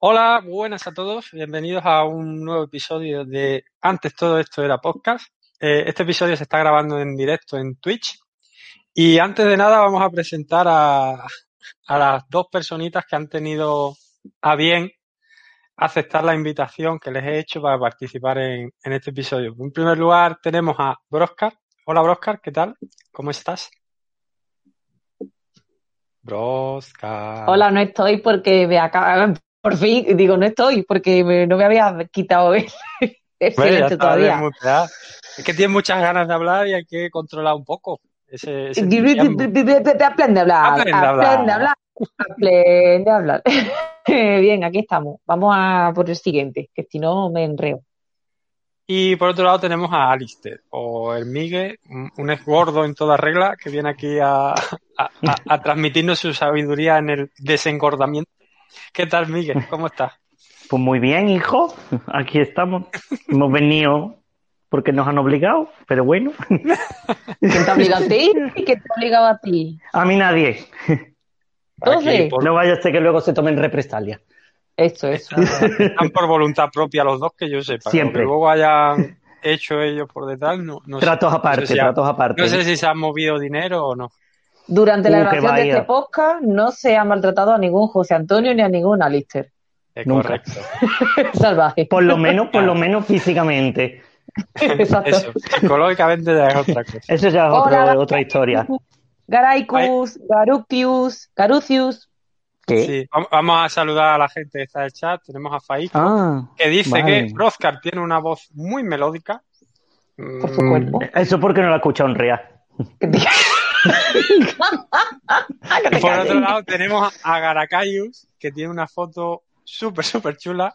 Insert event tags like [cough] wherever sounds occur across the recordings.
Hola, buenas a todos. Bienvenidos a un nuevo episodio de Antes todo esto era podcast. Eh, este episodio se está grabando en directo en Twitch. Y antes de nada vamos a presentar a, a las dos personitas que han tenido a bien aceptar la invitación que les he hecho para participar en, en este episodio. En primer lugar tenemos a Broscar. Hola Broscar, ¿qué tal? ¿Cómo estás? Broscar. Hola, no estoy porque me acaba, por fin, digo, no estoy porque me- no me había quitado el, el Bueno, silencio todavía. Es que tienes muchas ganas de hablar y hay que controlar un poco ese. Aprende a hablar, Aprende a hablar. aprende a hablar. [laughs] Bien, aquí estamos. Vamos a por el siguiente, que si no me enreo. Y por otro lado tenemos a Alistair, o el Migue, un un ex gordo en toda regla, que viene aquí a, a- a- a transmitirnos su sabiduría en el desengordamiento. ¿Qué tal, Miguel? ¿Cómo estás? Pues muy bien, hijo. Aquí estamos. Hemos venido porque nos han obligado, pero bueno. ¿Quién te ha obligado a ti? ¿Quién te ha obligado a ti? A mí nadie. Entonces, por- No vaya a ser que luego se tomen represalia. Eso, eso. están por voluntad propia los dos, que yo sepa. Siempre. Que luego hayan hecho ellos por detrás, no, no sé. Tratos aparte, No sé si ha- tratos aparte. No sé si se han movido dinero o no. Durante la Uh, grabación de este podcast no se ha maltratado a ningún José Antonio ni a ningún Alistair. Es Nunca. correcto. [laughs] Salvaje. Por lo menos, por lo menos físicamente. [laughs] Exacto. Eso, psicológicamente ya es otra cosa. Eso ya es Hola. otro- otra historia. Garaicus, Garucius, Garucius. ¿Qué? Sí, vam- vamos a saludar a la gente que está en el chat. Tenemos a Faisco, Ah, que dice vale. que Broscar tiene una voz muy melódica. Por su cuerpo. eso porque no la he escuchado en real. [laughs] Y por otro lado tenemos a Garacayus, que tiene una foto súper, súper chula,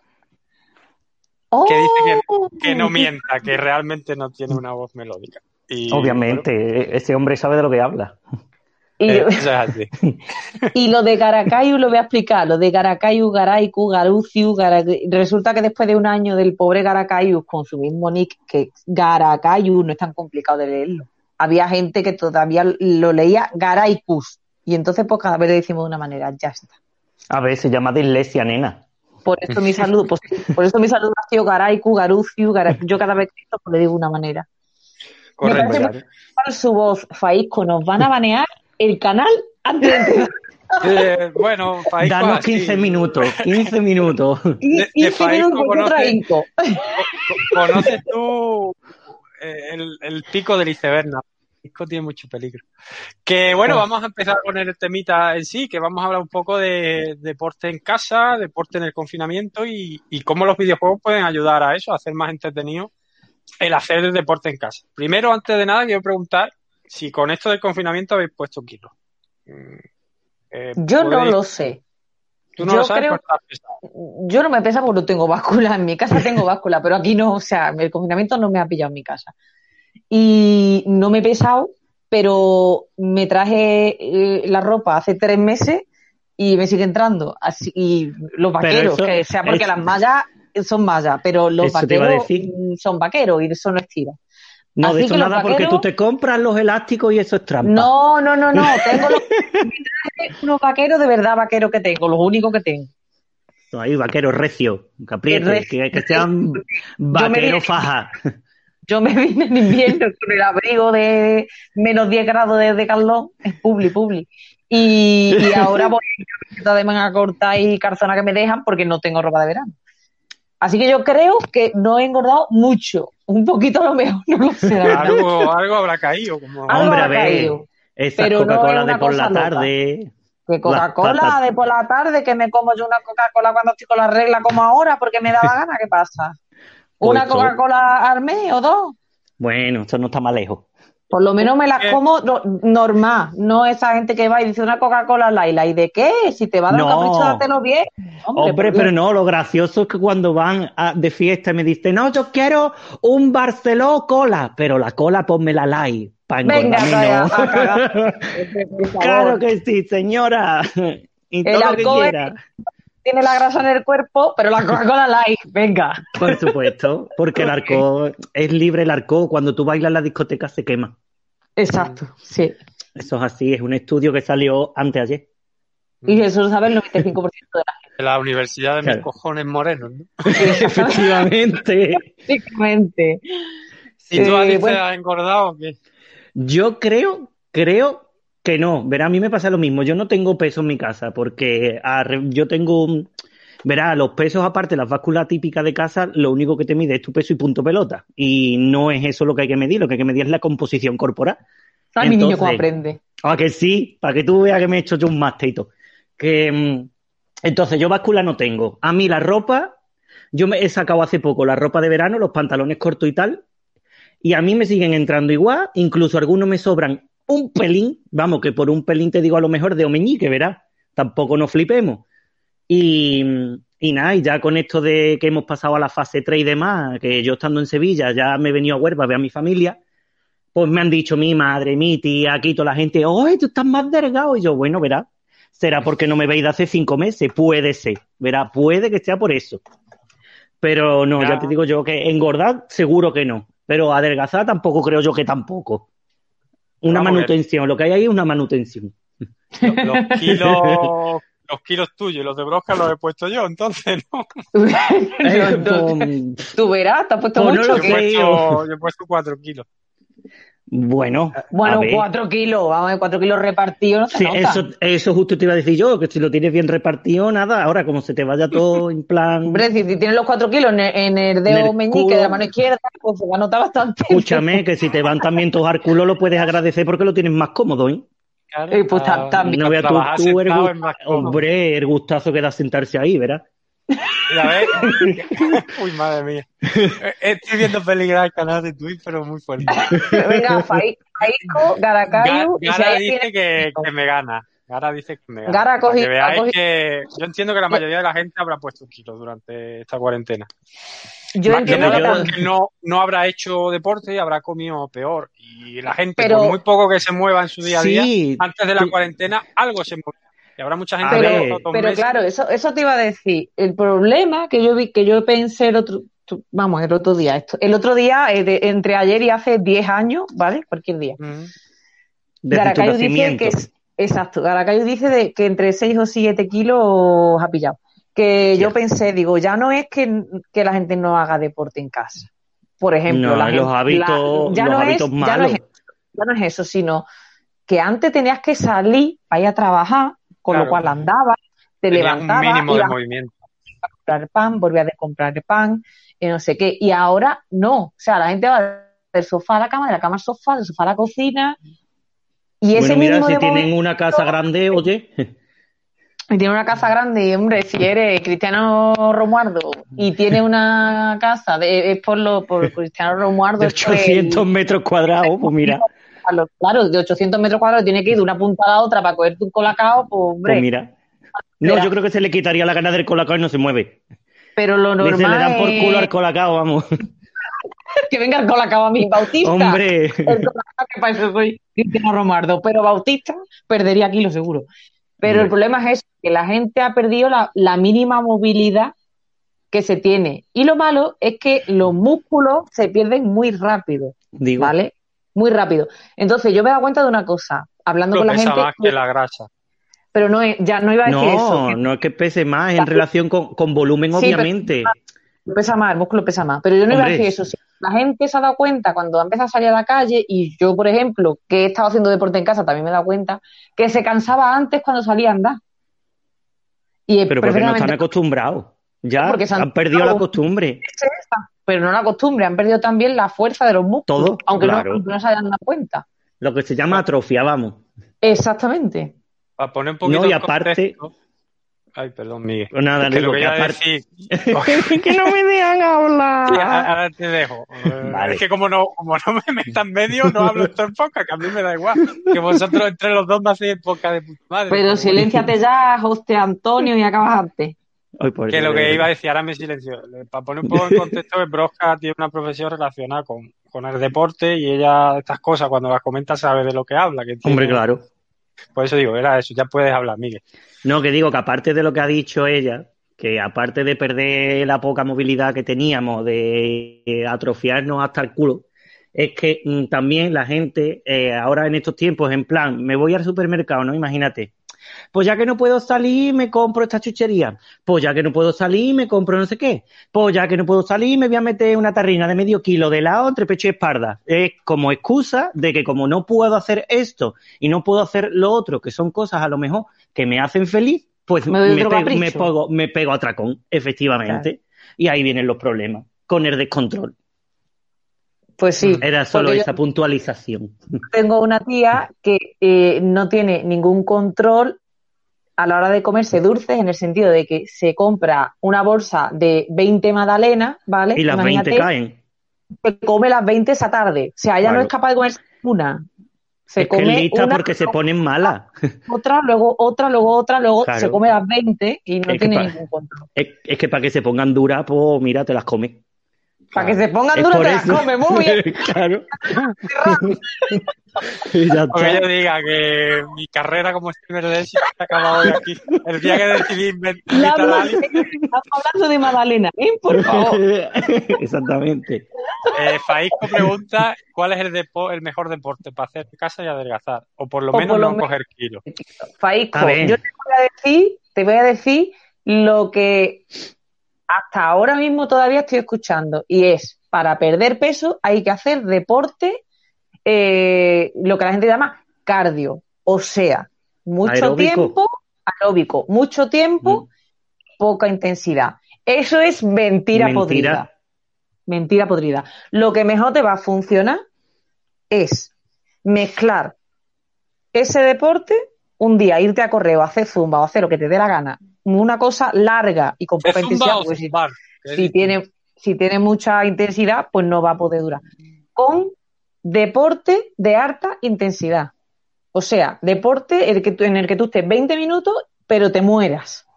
que dice Oh, que no mienta, que realmente no tiene una voz melódica. Y, Obviamente, ese hombre sabe de lo que habla. Y, eh, eso es así. [laughs] y lo de Garacayu lo voy a explicar. Lo de Garacayu, Garaiku, Garuciu, resulta que después de un año del pobre Garacayu con su mismo nick, que Garacayu no es tan complicado de leerlo. Había gente que todavía lo leía Garaikus. Y entonces, pues cada vez le decimos de una manera, ya está. A ver, se llama dislexia, nena. Por eso mi saludo, pues, por eso mi saludo ha sido Garaiku, Garuciu, Gara- yo cada vez que esto pues, le digo de una manera. Me Correcto. parece muy mal su voz, Faisco, nos van a banear el canal antes de. [laughs] Eh, bueno, Faisco Danos así. 15 minutos, 15 minutos. Y, De- de cinco Faisco minutos con otra conoce- inco. Co- ¿Conoces tú el, el pico del iceberg? No, Faisco tiene mucho peligro. Que bueno, vamos a empezar con el temita en sí, que vamos a hablar un poco de deporte en casa, deporte en el confinamiento y, y cómo los videojuegos pueden ayudar a eso, a hacer más entretenido el hacer el deporte en casa. Primero, antes de nada, quiero preguntar si con esto del confinamiento habéis puesto kilos. Mm, eh, Yo no lo sé. Tú no yo lo sabes creo-. Yo no me pesa porque no tengo báscula. En mi casa tengo báscula, pero aquí no. O sea, el confinamiento no me ha pillado en mi casa. Y no me he pesado, pero me traje eh, la ropa hace tres meses y me sigue entrando. Así, y los vaqueros, eso- que sea porque las mallas son mallas, pero los vaqueros decir. son vaqueros y eso no estira. No, Así de eso nada, porque tú te compras los elásticos y eso es trampa. No, no, no, no. [laughs] Tengo los, unos vaqueros de verdad vaqueros que tengo, los únicos que tengo. Ahí, vaqueros recios, que aprieten, que, que sean [laughs] vaqueros faja. Yo me vine en invierno con el abrigo de menos 10 grados de, de Carlón, es publi, publi. Y, y ahora voy en camiseta de manga corta y calzona que me dejan porque no tengo ropa de verano. Así que yo creo que no he engordado mucho. Un poquito a lo mejor, [laughs] no lo sé. Algo, algo habrá caído. Como... Algo Hombre, a ver, caído. esas Pero no Coca-Cola de una por la loca. tarde. Que Coca-Cola de por la tarde, que me como yo una Coca-Cola cuando estoy con la regla como ahora porque me da la gana, ¿qué pasa? ¿Una Pues eso. Coca-Cola al mes o dos? Bueno, eso no está más lejos. Por lo menos me las ¿Qué? como no- normal, no esa gente que va y dice una Coca-Cola Laila. ¿Y de qué? Si te va a dar un No. capricho, dátelo bien. Hombre, por pero Dios. no, lo gracioso es que cuando van a- de fiesta y me dicen, no, yo quiero un Barceló cola, pero la cola ponme la light. Para Venga, vaya, [laughs] favor. claro que sí, señora. Y El todo lo que quiera. Tiene la grasa en el cuerpo, pero la Coca-Cola light, venga. Por supuesto, porque el [laughs] arco es libre, el arco cuando tú bailas en la discoteca se quema. Exacto, sí. Eso es así, es un estudio que salió antes ayer. Y eso lo sabe el 95% de la De la Universidad de mis Claro. cojones morenos, ¿no? [laughs] Efectivamente. gente. Básicamente. ¿Y tú, Eh, Alice, bueno. has engordado o qué? Yo creo, creo que no. Verá, a mí me pasa lo mismo. Yo no tengo peso en mi casa porque a re- yo tengo, un- verá, los pesos aparte, las básculas típicas de casa, lo único que te mide es tu peso y punto pelota. Y no es eso lo que hay que medir, lo que hay que medir es la composición corporal. ¿Sabes mi niño cómo aprende? Ah, que sí, para que tú veas que me he hecho yo un todo. Que, mm, entonces, yo báscula no tengo. A mí la ropa, yo me he sacado hace poco la ropa de verano, los pantalones cortos y tal, y a mí me siguen entrando igual, incluso algunos me sobran un pelín, vamos, que por un pelín te digo a lo mejor de omeñique, verás, tampoco nos flipemos. Y, y nada, y ya con esto de que hemos pasado a la fase 3 y demás, que yo estando en Sevilla ya me he venido a Huelva a ver a mi familia, pues me han dicho mi madre, mi tía, aquí toda la gente, ¡ay, tú estás más delgado! Y yo, bueno, verá, será porque no me veis de hace cinco meses, puede ser, verá, puede que sea por eso. Pero no, Ya. ya te digo yo que engordar seguro que no, pero adelgazar tampoco creo yo que tampoco. Una Vamos manutención, lo que hay ahí es una manutención. Los, los kilos, los kilos tuyos y los de Brosca los he puesto yo, entonces, ¿no? [laughs] Tú- verás, te has puesto Pues mucho. Yo he puesto, yo he puesto cuatro kilos. bueno, Bueno, cuatro kilos, vamos a ver, cuatro kilos repartidos no Sí, nota. eso, eso justo te iba a decir yo, que si lo tienes bien repartido, nada, ahora como se te vaya todo en plan... Hombre, si, si tienes los cuatro kilos en el, en el En dedo el meñique culo. de la mano izquierda, pues se va a notar bastante. Escúchame, que si te van también tus al culo lo puedes agradecer porque lo tienes más cómodo, ¿eh? Claro, Eh, pues, para- también. No veas tú, tú el, hombre, el gustazo que da sentarse ahí, ¿verdad? Mira, ¿ves? [laughs] Uy, madre mía. Eh, Estoy viendo peligrar el canal de Twitch, pero muy fuerte. Venga, Fai- Faico, Gara, y si Gara ahí dice viene- que, que me gana. Gara dice que me gana. Gara ha Para que veáis cogido- que yo entiendo que la mayoría de la gente habrá puesto kilos durante esta cuarentena. Yo Más que entiendo que yo- porque no, no habrá hecho deporte y habrá comido peor. Y la gente, Pero- por muy poco que se mueva en su día a día, Sí, antes de la cuarentena, algo se mueve. Y habrá mucha gente A que Pero meses. claro, eso, eso te iba a decir. El problema que yo vi, que yo pensé el otro, vamos, el otro día, esto, el otro día, eh, de- entre ayer y hace 10 años, ¿vale? Cualquier día. Mm. desde tu dice que es, exacto, Garacayu dice de, que entre 6 o 7 kilos ha pillado. Que yo pensé, digo, ya no es que, que la gente no haga deporte en casa. Por ejemplo, No, la los gente- hábitos, la- ya los no es- hábitos ya no malos. es ya no es eso, sino que antes tenías que salir para ir a trabajar, con Claro. lo cual andabas, te Tenías levantabas, un mínimo de movimiento. a comprar pan, volvías de comprar pan, y no sé qué. Y ahora no. O sea, la gente va del sofá a la cama, de la cama al sofá, del sofá a la cocina. Y ese Bueno, mira, mínimo si tienen una casa grande, oye, y [laughs] tiene una casa grande, y hombre, si eres Cristiano Romuardo y tiene una casa, de, es por lo por Cristiano Romuardo. de es por el- 800 metros cuadrados, pues [laughs] mira, claro, de 800 metros cuadrados tiene que ir de una punta a la otra para cogerte un colacao, pues hombre. pues mira. No, yo creo que se le quitaría la gana del colacao y no se mueve. pero lo normal le dan por culo al colacao, vamos. [laughs] que venga el colacao a mí, Bautista. Hombre, El colacao, que para eso soy Cristiano Romualdo, pero Bautista perdería kilos seguro. Pero Hombre. el problema es eso, que la gente ha perdido la, la mínima movilidad que se tiene. Y lo malo es que los músculos se pierden muy rápido, digo, ¿vale? Muy rápido. Entonces yo me he dado cuenta de una cosa, hablando Lo con la pesa gente, más que la grasa. pero no es- ya no iba a decir eso. no, no es que pese más en relación con, con volumen, Sí, pero- obviamente. Pesa más, el músculo pesa más. Pero yo no iba a decir eso. Si la gente se ha dado cuenta cuando ha empezado a salir a la calle, y yo, por ejemplo, que he estado haciendo deporte en casa, también me he dado cuenta, que se cansaba antes cuando salía a andar. Y Pero porque no están acostumbrados. Ya Porque se han- han perdido la costumbre. pero no la costumbre, han perdido también la fuerza de los músculos, Todo, aunque no- claro. aunque no, se hayan dado cuenta. Lo que se llama atrofia, vamos. Exactamente. Para poner un poquito No, y aparte- contexto- Ay, perdón, Miguel. Pues nada, Es que digo lo que que aparte. decir. [laughs] [laughs] que no me dejan Sí, hablar. ahora te dejo. Vale. Es que como no, como no me metan en medio, no hablo esto en poca, que a mí me da igual. Que vosotros entre los dos me hacéis poca de puta madre. Pero silénciate ya, José Antonio, y acabas antes. Ay, por Que Dios, lo que iba a decir, ahora me silencio. Para poner un poco en contexto, que Broska tiene una profesión relacionada con, con el deporte y ella, estas cosas, cuando las comenta, sabe de lo que habla. Que tiene- Hombre, claro. Por eso digo, era eso, ya puedes hablar, Miguel. No, que digo que aparte de lo que ha dicho ella, que aparte de perder la poca movilidad que teníamos, de eh, atrofiarnos hasta el culo, es que mm, también la gente, eh, ahora en estos tiempos, en plan, me voy al supermercado, ¿no? Imagínate. Pues ya que no puedo salir, me compro esta chuchería. Pues ya que no puedo salir, me compro no sé qué. Pues ya que no puedo salir, me voy a meter una tarrina de medio kilo de helado entre pecho y espalda. Es como excusa de que como no puedo hacer esto y no puedo hacer lo otro, que son cosas a lo mejor que me hacen feliz, pues pego, me, pego, me pego a tracón, efectivamente. Y ahí vienen los problemas, con el descontrol. Pues sí. Era solo esa puntualización. tengo una tía que eh, no tiene ningún control a la hora de comerse dulces, en el sentido de que se compra una bolsa de 20 magdalenas, ¿vale? Y las 20 Imagínate caen. que come las 20 esa tarde. O sea, ella no es capaz de comerse una. Se es que come es lista una, porque se ponen malas. otra, luego otra, luego otra, luego Claro. se come las 20 y no Es que tiene ningún control. Es, es que para que se pongan duras, pues mira, te las comes. Para que se pongan por te las come, muy bien. [laughs] claro. [laughs] y ya está. yo diga que mi carrera como streamer de éxito se ha acabado hoy aquí. El día que decidí inven- [laughs] La a alguien, Estamos hablando de Magdalena, ¿eh? Por favor. Exactamente. eh, Faisco pregunta cuál es el, depo- el mejor deporte para hacer casa y adelgazar. O por lo O menos por lo no coger kilos. Faisco, yo te voy a decir, te voy a decir lo que hasta ahora mismo todavía estoy escuchando y es para perder peso hay que hacer deporte, eh, lo que la gente llama cardio, o sea, mucho Aeróbico. tiempo aeróbico, mucho tiempo, poca intensidad. Eso es mentira, Mentira. podrida. Mentira podrida. Lo que mejor te va a funcionar es mezclar ese deporte, un día irte a correr o hacer zumba o hacer lo que te dé la gana, una cosa larga y con ¿Es poca intensidad, porque si, tiene, si tiene mucha intensidad, pues no va a poder durar. Con deporte de alta intensidad. O sea, deporte en el que tú, en el que tú estés 20 minutos, pero te mueras.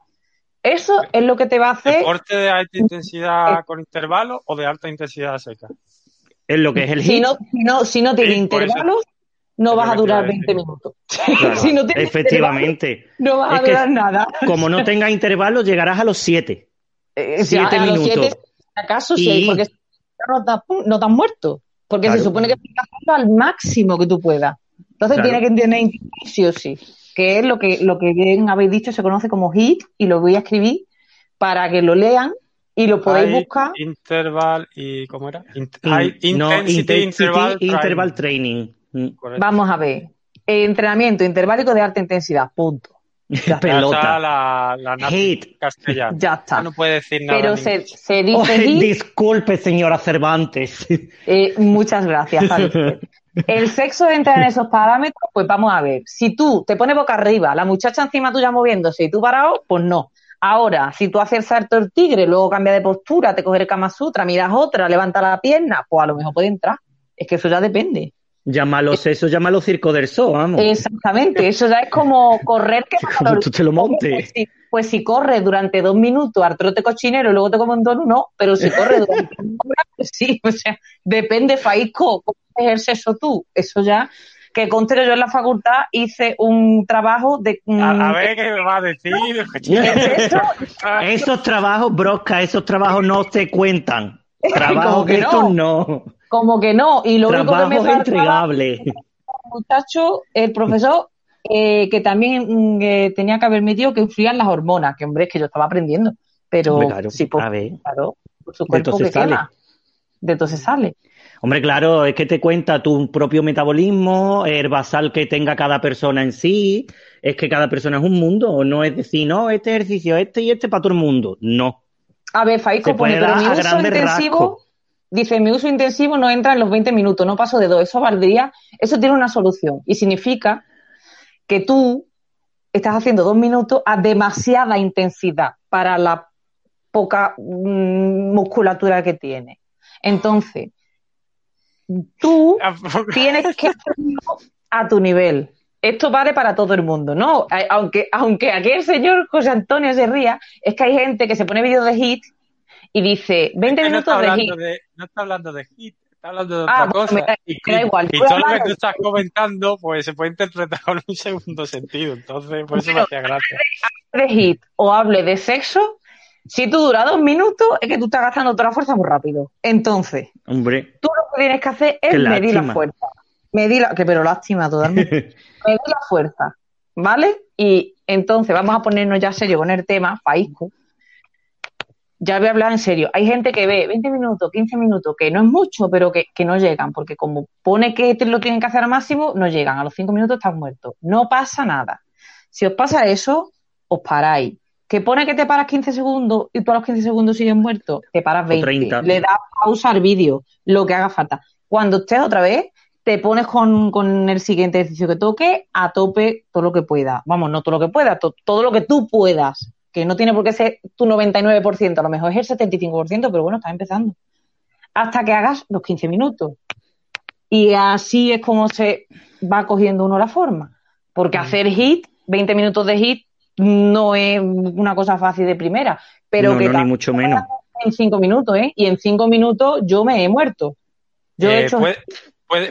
Eso es lo que te va a hacer. ¿Deporte de alta intensidad con intervalos o de alta intensidad seca? Es lo que es el Si no, si no, si no tiene Sí, intervalos, [laughs] no vas a durar a decir. 20 minutos. Claro, si no tiene efectivamente. no vas Es a que- durar nada. Como no tengas intervalos, llegarás a los 7. Eh, Siete a los minutos. siete, ¿Acaso Y- sí? Porque no te, no te has muerto. Porque Claro. se supone que tienes que hacerlo al máximo que tú puedas. Entonces Claro. tiene que tener intervalos sí o sí. Que es lo que, lo que bien habéis dicho, se conoce como HIT, y lo voy a escribir para que lo lean y lo podéis High buscar. Interval y ¿cómo era? Int- In- high no, intensity, intensity interval, interval training. Mm. Correcto. Vamos a ver. Entrenamiento interválico de alta intensidad. Punto. Ya [laughs] está. Ya está Pelota. la, la Hate. castellana. Ya está. Ya no puede decir nada. Pero se, se dice HIT disculpe, señora Cervantes. [laughs] Eh, muchas gracias, Javier. [laughs] El sexo entra en esos parámetros, pues vamos a ver. Si tú te pones boca arriba, la muchacha encima tuya moviéndose y tú parado, pues no. Ahora, si tú haces el salto del tigre, luego cambia de postura, te coges el Kama Sutra, miras otra, levanta la pierna, pues a lo mejor puede entrar. Es que eso ya depende. Llámalo eso, llámalo circo del zoo, vamos. Exactamente, eso ya es como correr que [laughs] Como tú te lo montes. Pues si, pues si corres durante dos minutos al trote cochinero y luego te comes un donut, no, pero si corres durante una hora, pues sí, o sea, depende, Faisco, cómo ejerces eso tú, eso ya, que conste que yo en la facultad hice un trabajo de... mm, A, a ver qué me va a decir. [laughs] [laughs] eso? Esos trabajos, Brosca, esos trabajos no se cuentan. Trabajos ¿Cómo que estos no. Como que no, y lo único que me entregables. muchacho, el profesor, eh, que también mm, eh, tenía que haber metido que influían las hormonas, que hombre, es que yo estaba aprendiendo, pero claro, sí, pues, a ver. claro, por su De cuerpo se que sale. quema. De se sale. Hombre, claro, es que te cuenta tu propio metabolismo, el basal que tenga cada persona en sí, es que cada persona es un mundo, no es decir, no, este ejercicio, este y este para todo el mundo. No. A ver, pone, puede pero mi uso intensivo. Dice, mi uso intensivo no entra en los 20 minutos, no paso de dos. Eso valdría, eso tiene una solución. Y significa que tú estás haciendo dos minutos a demasiada intensidad para la poca mm, musculatura que tiene. Entonces, tú tienes que hacerlo a tu nivel. esto vale para todo el mundo, ¿no? Aunque, aunque aquí el señor José Antonio se ría, es que hay gente que se pone vídeos de hit y dice 20 minutos de hit. no está hablando de hit, está hablando de otra ah, cosa. y, igual. y todo lo que tú estás comentando, pues se puede interpretar con un segundo sentido. Entonces, por eso me hacía gracia. Hable de hit o hable de sexo, si tú dura dos minutos, es que tú estás gastando toda la fuerza muy rápido. Entonces, Hombre, tú lo que tienes que hacer es medir la fuerza. Medir la, que pero lástima totalmente. [laughs] medir la fuerza, ¿vale? Y entonces vamos a ponernos ya serio con el tema, Faisco. Ya voy a hablar en serio. Hay gente que ve 20 minutos, 15 minutos, que no es mucho, pero que, que no llegan, porque como pone que te lo tienen que hacer al máximo, no llegan. A los 5 minutos estás muerto. No pasa nada. Si os pasa eso, os paráis que pone que te paras 15 segundos y tú a los 15 segundos sigues muerto, te paras 20. Le das pausa al vídeo, lo que haga falta. Cuando estés otra vez, te pones con, el siguiente ejercicio que toque a tope todo lo que pueda. Vamos, no todo lo que pueda, todo lo que tú puedas. Que no tiene por qué ser tu 99%, a lo mejor es el 75%, pero bueno, estás empezando. Hasta que hagas los 15 minutos. Y así es como se va cogiendo uno la forma. Porque hacer hit, 20 minutos de hit, no es una cosa fácil de primera, pero que no, ni mucho menos. En cinco minutos, ¿eh? Y en cinco minutos yo me he muerto. Yo he eh, hecho...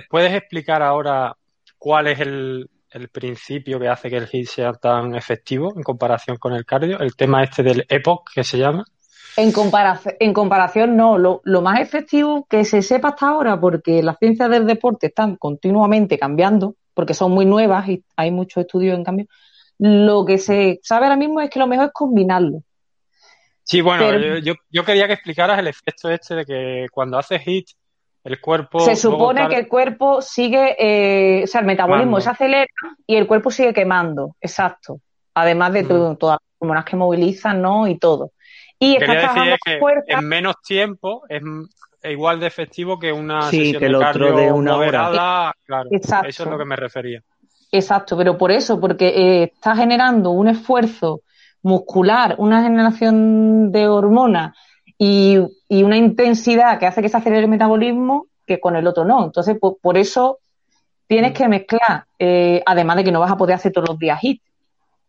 ¿puedes, explicar ahora cuál es el, principio que hace que el HIT sea tan efectivo en comparación con el cardio? El tema este del EPOC que se llama. En, comparación, en comparación, no. Lo, lo, más efectivo que se sepa hasta ahora, porque las ciencias del deporte están continuamente cambiando, porque son muy nuevas y hay muchos estudios en cambio, lo que se sabe ahora mismo es que lo mejor es combinarlo. Sí, bueno, yo, yo, quería que explicaras el efecto este de que cuando haces HIT, el cuerpo... Se supone que el cuerpo sigue, eh, o sea, el metabolismo se acelera y el cuerpo sigue quemando, exacto. Además de todas las hormonas que movilizan, ¿no? Y todo. Y Quería decir que en menos tiempo es igual de efectivo que una sí, sesión que el otro de una hora. Claro, eso es lo que me refería. Exacto, pero por eso, porque eh, está generando un esfuerzo muscular, una generación de hormonas y, una intensidad que hace que se acelere el metabolismo que con el otro no. Entonces, por, eso tienes que mezclar, eh, además de que no vas a poder hacer todos los días HIT.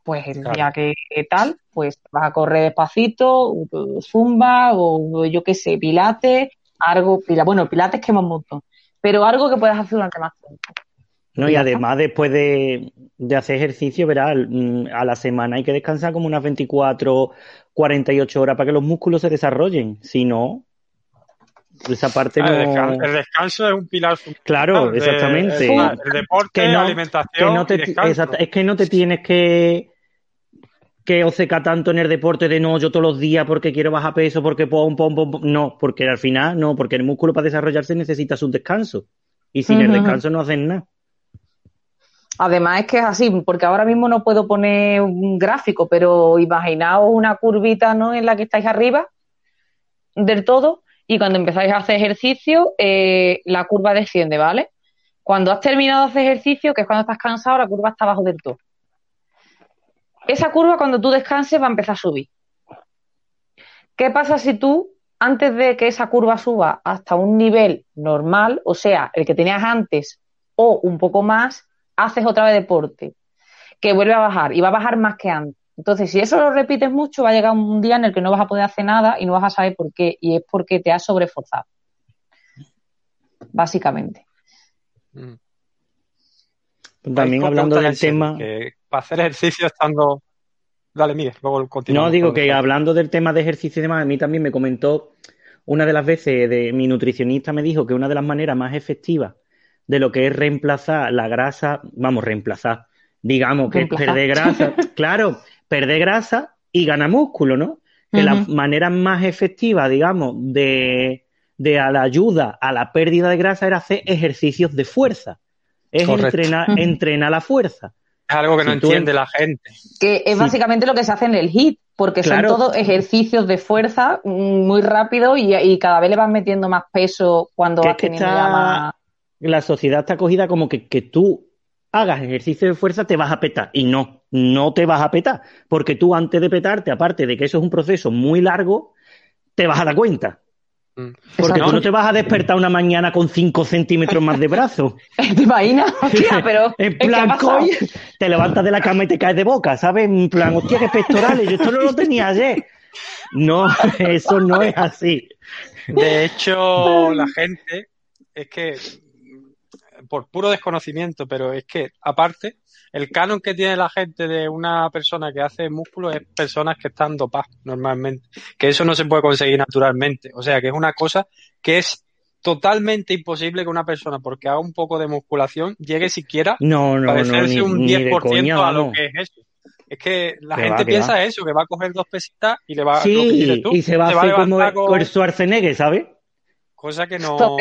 Pues el día que, tal, pues vas a correr despacito, zumba o yo qué sé, pilates, algo, bueno, pilates quema un montón, pero algo que puedas hacer durante más tiempo. No, y además después de, hacer ejercicio, verás, mm, a la semana hay que descansar como unas 24, 48 horas para que los músculos se desarrollen. Si no, esa parte ah, no... El descanso es un pilar Claro, exactamente. el deporte, la alimentación Es que no te tienes que que oseca tanto en el deporte de no, yo todos los días porque quiero bajar peso, porque pom, pom, pom, no, porque al final no, porque el músculo para desarrollarse necesitas un descanso. Y sin el descanso no haces nada. Además es que es así, porque ahora mismo no puedo poner un gráfico, pero imaginaos una curvita ¿no? en la que estáis arriba del todo y cuando empezáis a hacer ejercicio, eh, la curva desciende, ¿vale? Cuando has terminado de hacer ejercicio, que es cuando estás cansado, la curva está abajo del todo. Esa curva cuando tú descanses va a empezar a subir. ¿Qué pasa si tú, antes de que esa curva suba hasta un nivel normal, o sea, el que tenías antes o un poco más, haces otra vez deporte, que vuelve a bajar y va a bajar más que antes. Entonces, si eso lo repites mucho, va a llegar un día en el que no vas a poder hacer nada y no vas a saber por qué. Y es porque te has sobreforzado. Básicamente. Mm. También hablando del tema. para hacer ejercicio estando. Dale, Miguel, luego continuamos. No, digo que hablando del tema de ejercicio y demás, a mí también me comentó una de las veces de mi nutricionista me dijo que una de las maneras más efectivas de lo que es reemplazar la grasa, vamos, reemplazar, digamos que perder grasa, [laughs] claro, perder grasa y gana músculo, ¿no? Que la manera más efectiva, digamos, de, de a la ayuda a la pérdida de grasa era hacer ejercicios de fuerza. Es entrenar, entrenar la fuerza. Es algo que no entiende la gente. Que es básicamente lo que se hace en el HIT, porque son todos ejercicios de fuerza mm, muy rápido y, cada vez le vas metiendo más peso cuando vas teniendo más la sociedad está acogida como que, que tú hagas ejercicio de fuerza te vas a petar. Y no, no te vas a petar. Porque tú antes de petarte, aparte de que eso es un proceso muy largo, te vas a dar cuenta. Mm. Porque Exacto. tú no te vas a despertar una mañana con 5 centímetros más de brazo. [laughs] ¿Te imaginas? [laughs] Hostia, pero. En ¿qué ha plan, coño, te levantas de la cama y te caes de boca, ¿sabes? En plan, hostia, qué pectorales, yo esto no lo tenía ayer. No, [laughs] eso no es así. De hecho, la gente es que, por puro desconocimiento, pero es que, aparte, el canon que tiene la gente de una persona que hace músculo es personas que están dopadas normalmente, que eso no se puede conseguir naturalmente. O sea, que es una cosa que es totalmente imposible que una persona, porque haga un poco de musculación, llegue siquiera No, a no, parecerse ni, un ni de 10% coña, a lo que es eso. Es que la Que gente va, que piensa va. eso, que va a coger dos pesitas y le va lo que Sí, tú, y se va a hacer como levantar con- el Schwarzenegger, ¿sabes? cosa que no...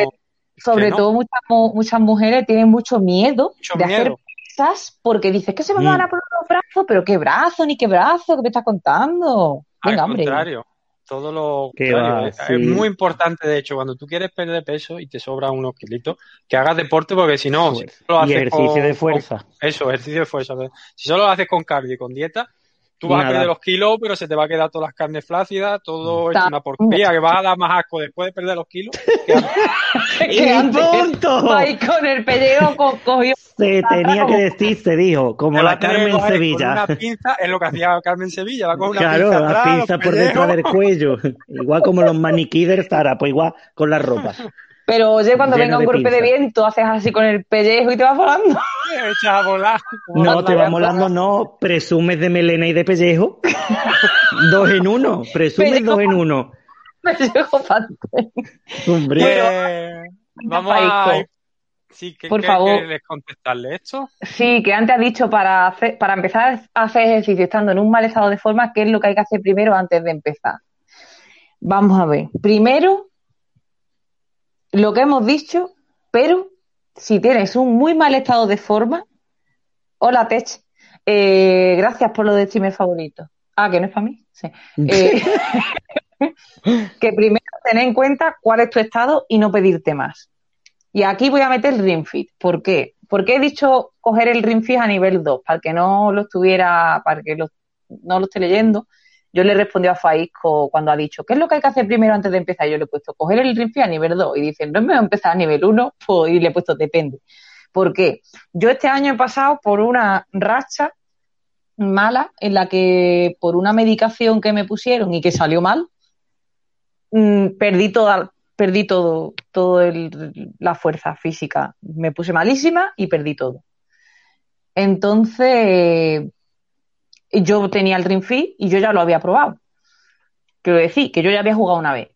Sobre, no. todo, muchas, mu- muchas mujeres tienen mucho miedo Mucho de hacer pesas porque dices que se me Mm. van a poner los brazos, pero qué brazo, ni qué brazo, ¿qué me estás contando? Venga, Al hombre. contrario, todo lo Que contrario. va, es, sí. es muy importante, de hecho, cuando tú quieres perder peso y te sobran unos kilitos, que hagas deporte porque si no, si lo Y haces ejercicio con- de fuerza. con- eso, ejercicio de fuerza. Si solo lo haces con cardio y con dieta, tú vas Nada. a perder los kilos, pero se te va a quedar todas las carnes flácidas, todo Está- es una porquería, que vas a dar más asco después de perder los kilos. [laughs] que antes. [laughs] que ¡Y antes punto! vais con el pellejo co- cogido. Se tenía que decir, se dijo, como la Carmen Sevilla. Con una pinza es lo que hacía Carmen Sevilla, va con una Claro, pinza la atrás, los pinza por detrás del cuello. Igual como los maniquí de Zara, pues igual con la ropa. [laughs] Pero oye, cuando Lleno venga un de golpe de viento, haces así con el pellejo y te vas volando. [laughs] Te echas a volar. No, te va Vaya, molando, no. Presumes de melena y de pellejo. [laughs] dos en uno. Presumes Pellejo. dos en uno. Pellejo fantástico. [laughs] Hombre. Pues, vamos a. Sí, que, Por que- favor. ¿quieres contestarle esto? Sí, que antes has dicho para, hacer, para empezar a hacer ejercicio estando en un mal estado de forma, ¿qué es lo que hay que hacer primero antes de empezar? Vamos a ver. Primero, lo que hemos dicho, pero si tienes un muy mal estado de forma, hola Tech, eh, gracias por lo de streamer favorito. Ah, que no es para mí. Sí. Eh, [laughs] que primero tener en cuenta cuál es tu estado y no pedirte más. Y aquí voy a meter el Ring Fit. ¿Por qué? Porque he dicho coger el Ring Fit a nivel 2, para que no lo estuviera, para que lo- no lo esté leyendo. Yo le respondí a Faisco cuando ha dicho, ¿qué es lo que hay que hacer primero antes de empezar? Yo le he puesto, coger el Fit a nivel 2. Y dicen, ¿no es mejor empezar a nivel 1? Pues, y le he puesto, depende. ¿Por qué? Yo este año he pasado por una racha mala en la que por una medicación que me pusieron y que salió mal, mm, perdí toda, perdí todo, todo la fuerza física. Me puse malísima y perdí todo. Entonces, yo tenía el Ring Fit y yo ya lo había probado. Quiero decir, que yo ya había jugado una vez.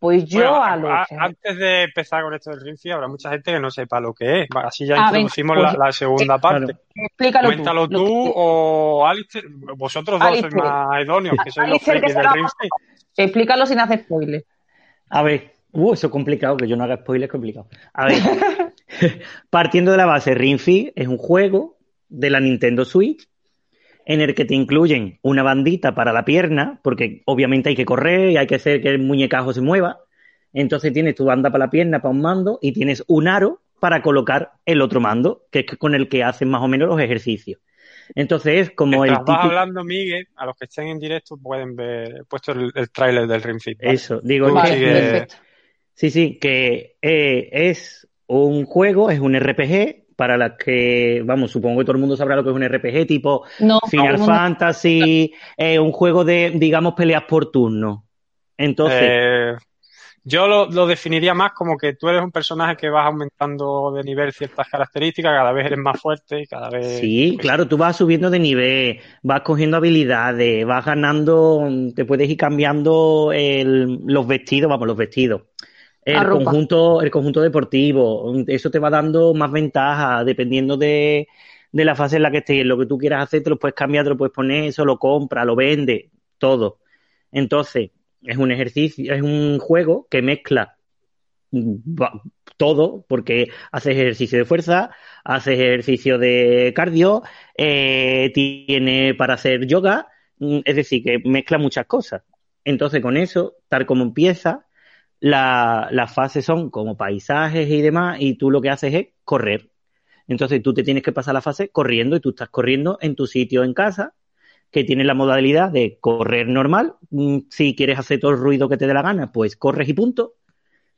Pues yo Bueno, a lo a- que... Antes de empezar con esto del Ring Fit, habrá mucha gente que no sepa lo que es. Así ya Ah, introducimos pues- la, la segunda Claro. parte. Explícalo tú. Coméntalo lo tú que- o Alistair. Vosotros dos Alistair. sois más idóneos, que sois los frikis del Fit. Explícalo sin hacer spoiler. A ver, uh, eso es complicado, que yo no haga spoiler es complicado. A ver, [laughs] partiendo de la base, Ring Fit es un juego de la Nintendo Switch en el que te incluyen una bandita para la pierna, porque obviamente hay que correr y hay que hacer que el muñecajo se mueva. Entonces tienes tu banda para la pierna, para un mando, y tienes un aro para colocar el otro mando, que es con el que haces más o menos los ejercicios. Entonces es como el vas típico... hablando, Miguel, a los que estén en directo pueden ver, he puesto el, el tráiler del Ring Fit. ¿vale? Eso, digo Vale, sigue-. Sí, sí, que eh, es un juego, es un RPG para las que, vamos, supongo que todo el mundo sabrá lo que es un RPG, tipo No, Final Fantasy, eh, un juego de, digamos, peleas por turno. Entonces, Eh, yo lo, lo definiría más como que tú eres un personaje que vas aumentando de nivel ciertas características, cada vez eres más fuerte y cada vez... sí, pues, claro, tú vas subiendo de nivel, vas cogiendo habilidades, vas ganando, te puedes ir cambiando el- los vestidos, vamos, los vestidos. El ropa. conjunto, el conjunto deportivo, eso te va dando más ventajas dependiendo de, de la fase en la que estés. Lo que tú quieras hacer, te lo puedes cambiar, te lo puedes poner, eso lo compra, lo vende, todo. Entonces, es un ejercicio, es un juego que mezcla va- todo, porque haces ejercicio de fuerza, haces ejercicio de cardio, eh, tiene para hacer yoga, mm, es decir, que mezcla muchas cosas. Entonces, con eso, tal como empieza, la- las fases son como paisajes y demás, y tú lo que haces es correr. Entonces, tú te tienes que pasar la fase corriendo y tú estás corriendo en tu sitio en casa, que tiene la modalidad de correr normal. Mm, Si quieres hacer todo el ruido que te dé la gana, pues corres y punto.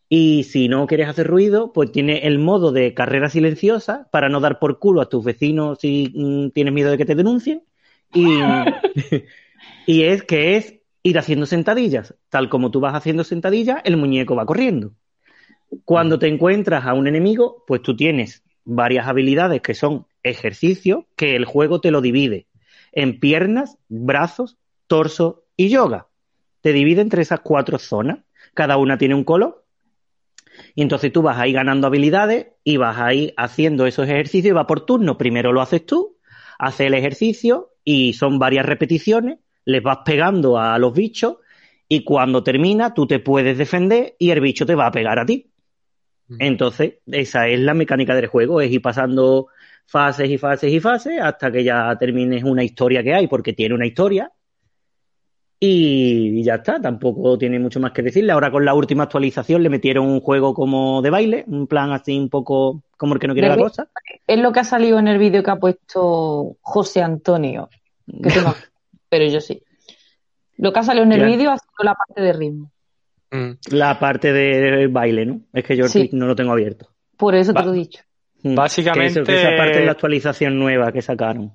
Y si no quieres hacer ruido, pues tiene el modo de carrera silenciosa para no dar por culo a tus vecinos si mm, tienes miedo de que te denuncien. Y, [laughs] [laughs] y es que es ir haciendo sentadillas. Tal como tú vas haciendo sentadillas, el muñeco va corriendo. Cuando te encuentras a un enemigo, pues tú tienes varias habilidades que son ejercicios que el juego te lo divide en piernas, brazos, torso y yoga. Te divide entre esas cuatro zonas. Cada una tiene un color. Y entonces tú vas ahí ganando habilidades y vas ahí haciendo esos ejercicios y va por turno. Primero lo haces tú, haces el ejercicio y son varias repeticiones, les vas pegando a los bichos y cuando termina tú te puedes defender y el bicho te va a pegar a ti. Entonces, esa es la mecánica del juego, es ir pasando fases y fases y fases hasta que ya termines una historia que hay, porque tiene una historia. Y ya está, tampoco tiene mucho más que decirle. Ahora con la última actualización le metieron un juego como de baile, un plan así un poco como el que no quiere la cosa. Es lo que ha salido en el vídeo que ha puesto José Antonio. Que [laughs] pero yo sí. Lo que ha salido en el vídeo ha sido la parte de ritmo. Mm. La parte del baile, ¿no? Es que yo Sí. no lo tengo abierto. Por eso te lo he dicho. Mm. Básicamente- Que, eso, que esa parte es la actualización nueva que sacaron.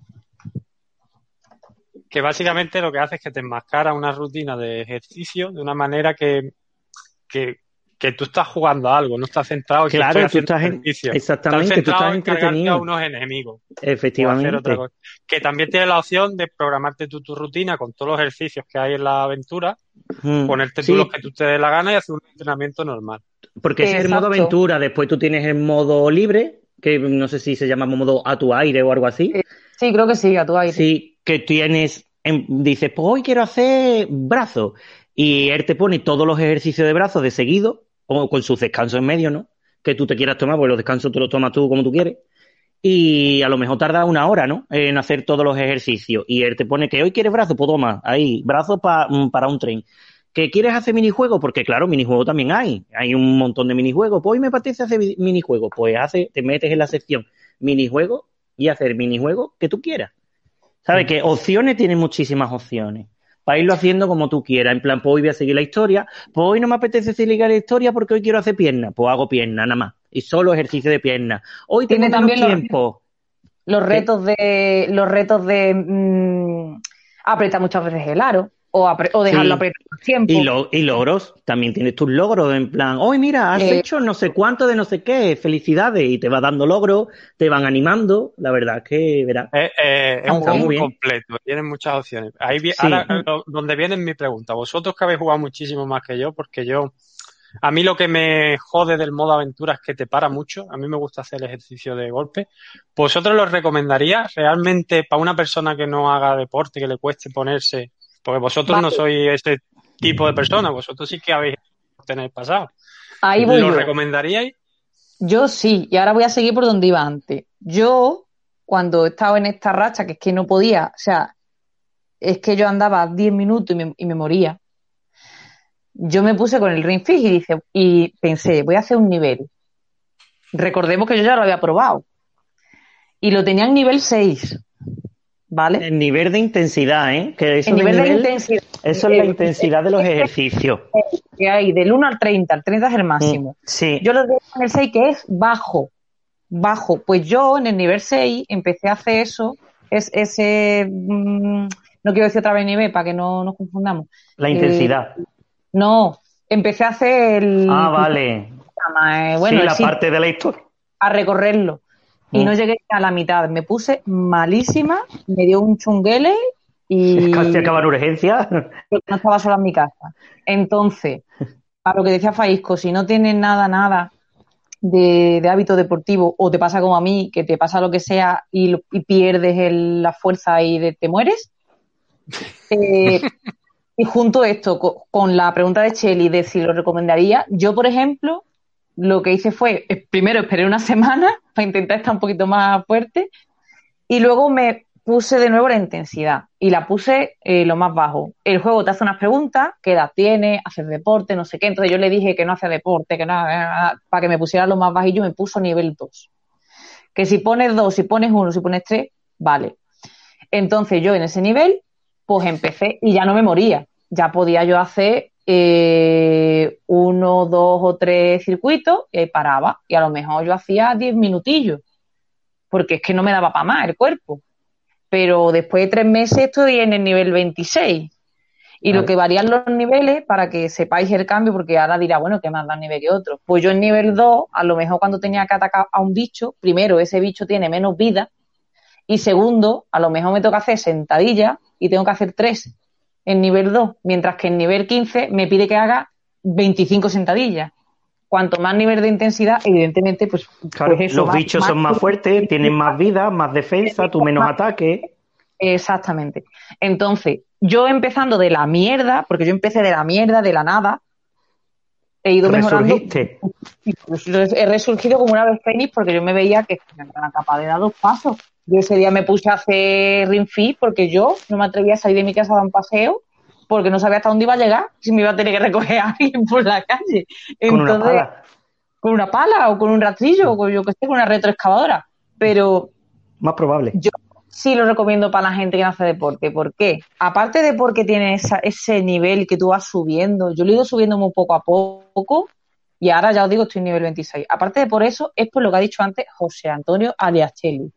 que básicamente lo que hace es que te enmascara una rutina de ejercicio de una manera que, que, que tú estás jugando a algo, no estás centrado en que Claro, estoy tú haciendo estás en- exactamente, tú centrado estás en entretenido. a unos enemigos. Efectivamente. Que también tienes la opción de programarte tú tu rutina con todos los ejercicios que hay en la aventura, Mm. ponerte tú los que tú te dé la gana y hacer un entrenamiento normal. Porque ese es el modo aventura. Después tú tienes el modo libre, que no sé si se llama modo a tu aire o algo así. Eh, Sí, creo que sí, a tu aire. Sí, que tienes, em, dices, pues hoy quiero hacer brazos. Y él te pone todos los ejercicios de brazos de seguido, o con sus descansos en medio, ¿no? Que tú te quieras tomar, pues los descansos te los tomas tú como tú quieres. Y a lo mejor tarda una hora, ¿no? En hacer todos los ejercicios. Y él te pone que hoy quieres brazos, pues toma, ahí, brazos pa- mm, para un tren. ¿Que quieres hacer minijuegos? Porque claro, minijuegos también hay. Hay un montón de minijuegos. Pues hoy me apetece hacer minijuegos. Pues hace, te metes en la sección minijuegos y hacer minijuegos que tú quieras. ¿Sabes? Que opciones tienen muchísimas opciones. Para irlo haciendo como tú quieras. En plan, pues hoy voy a seguir la historia. Pues hoy no me apetece seguir la historia porque hoy quiero hacer pierna. Pues hago pierna nada más. Y solo ejercicio de pierna. Hoy tengo menos también tiempo. Los retos de. Los retos de. mm, apretar muchas veces el aro. O, dejarlo Sí. apretar más tiempo. Y, lo- y logros, también tienes tus logros, en plan, hoy mira, has Eh, hecho no sé cuánto de no sé qué, felicidades, y te va dando logros, te van animando, la verdad es que, verás. Eh, eh, es un juego muy completo, tiene muchas opciones. Ahí Sí. ahora, lo- donde viene mi pregunta, vosotros que habéis jugado muchísimo más que yo, porque yo, a mí lo que me jode del modo aventura es que te para mucho, a mí me gusta hacer el ejercicio de golpe. ¿Vosotros lo recomendaríais realmente para una persona que no haga deporte, que le cueste ponerse? Porque vosotros no sois ese tipo de persona, vosotros sí que habéis tener pasado. Ahí voy ¿Lo yo. recomendaríais? Yo sí, y ahora voy a seguir por donde iba antes. Yo, cuando he estado en esta racha, que es que no podía, o sea, es que yo andaba 10 minutos y me, y me moría. Yo me puse con el Ring Fit y, dice, y pensé, voy a hacer un nivel. Recordemos que yo ya lo había probado. Y lo tenía en nivel 6. ¿Vale? El nivel de intensidad, ¿eh? Que eso El nivel de intensidad Eso es la intensidad de los ejercicios. que hay del 1 al 30, el 30 es el máximo. Mm, Sí. Yo lo dejo en el 6 que es bajo. Bajo. Pues yo en el nivel 6 empecé a hacer eso. Es ese. mm, no quiero decir otra vez nivel para que no nos confundamos. La eh, intensidad. No, empecé a hacer el. ah, vale. bueno, sí, la parte de la historia. a recorrerlo. Y Mm. no llegué a la mitad. Me puse malísima, me dio un chunguele y. [laughs] Casi acaba en urgencia. [laughs] porque no estaba sola en mi casa. Entonces, a lo que decía Faisco, si no tienes nada, nada de, de hábito deportivo o te pasa como a mí, que te pasa lo que sea y, lo- y pierdes el- la fuerza y de- te mueres, [laughs] eh, y junto esto co- con, la pregunta de Cheli de si lo recomendaría, yo, por ejemplo, lo que hice fue, eh, primero esperé una semana [laughs] para intentar estar un poquito más fuerte y luego me puse de nuevo la intensidad y la puse eh, lo más bajo. El juego te hace unas preguntas, qué edad tienes, haces deporte, no sé qué. Entonces yo le dije que no hacía deporte, que nada, para que me pusiera lo más bajillo, me puso nivel 2. Que si pones 2, si pones 1, si pones 3, vale. Entonces yo en ese nivel pues empecé y ya no me moría. Ya podía yo hacer eh, uno, dos o tres circuitos y ahí paraba. Y a lo mejor yo hacía diez minutillos, porque es que no me daba para más el cuerpo. Pero después de tres meses estoy en el nivel 26. Y lo que varían los niveles, para que sepáis el cambio, porque ahora dirá, bueno, ¿qué más da un nivel que otro? Pues yo en nivel 2, a lo mejor cuando tenía que atacar a un bicho, primero, ese bicho tiene menos vida, y segundo, a lo mejor me toca hacer sentadilla y tengo que hacer tres en nivel 2, mientras que en nivel 15 me pide que haga 25 sentadillas. Cuanto más nivel de intensidad, evidentemente, pues, pues los bichos son más fuertes, tienen más vida, más defensa, tú menos ataque. Exactamente. Entonces, yo empezando de la mierda, porque yo empecé de la mierda, de la nada, he ido mejorando. Pues, he resurgido como una vez fénix porque yo me veía que era capaz de dar dos pasos. Yo ese día me puse a hacer ring fit porque yo no me atrevía a salir de mi casa a dar un paseo porque no sabía hasta dónde iba a llegar, si me iba a tener que recoger a alguien por la calle. con una pala. Con una pala o con un rastrillo o con, yo que sé, con una retroexcavadora. Pero. Más probable. Yo sí lo recomiendo para la gente que no hace deporte. ¿Por qué? Aparte de porque tiene ese nivel que tú vas subiendo, yo lo he ido subiendo muy poco a poco y ahora ya os digo estoy en nivel 26. Aparte de por eso, es por lo que ha dicho antes José Antonio Aliaschelli.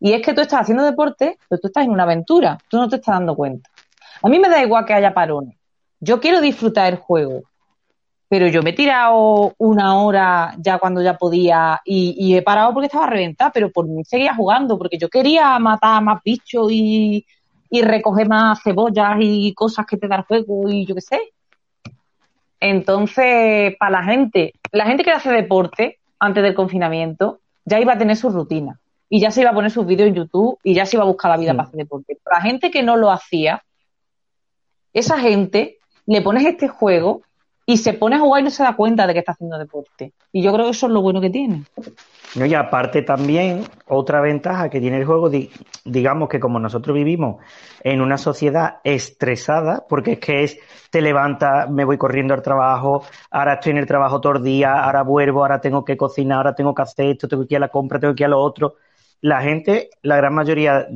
Y es que tú estás haciendo deporte, pero tú estás en una aventura, tú no te estás dando cuenta. A mí me da igual que haya parones. Yo quiero disfrutar el juego, pero yo me he tirado una hora ya cuando ya podía y, he parado porque estaba reventada, pero por mí seguía jugando, porque yo quería matar más bichos y, y recoger más cebollas y cosas que te da el juego y yo qué sé. Entonces, para la gente, la gente que hace deporte antes del confinamiento ya iba a tener su rutina y ya se iba a poner sus vídeos en YouTube y ya se iba a buscar la vida para hacer deporte. Pero la gente que no lo hacía, esa gente le pones este juego y se pone a jugar y no se da cuenta de que está haciendo deporte. Y yo creo que eso es lo bueno que tiene. No, y aparte también, otra ventaja que tiene el juego, digamos que como nosotros vivimos en una sociedad estresada, porque es que es, te levanta, me voy corriendo al trabajo, ahora estoy en el trabajo todo el día, ahora vuelvo, ahora tengo que cocinar, ahora tengo que hacer esto, tengo que ir a la compra, tengo que ir a lo otro la gente, la gran mayoría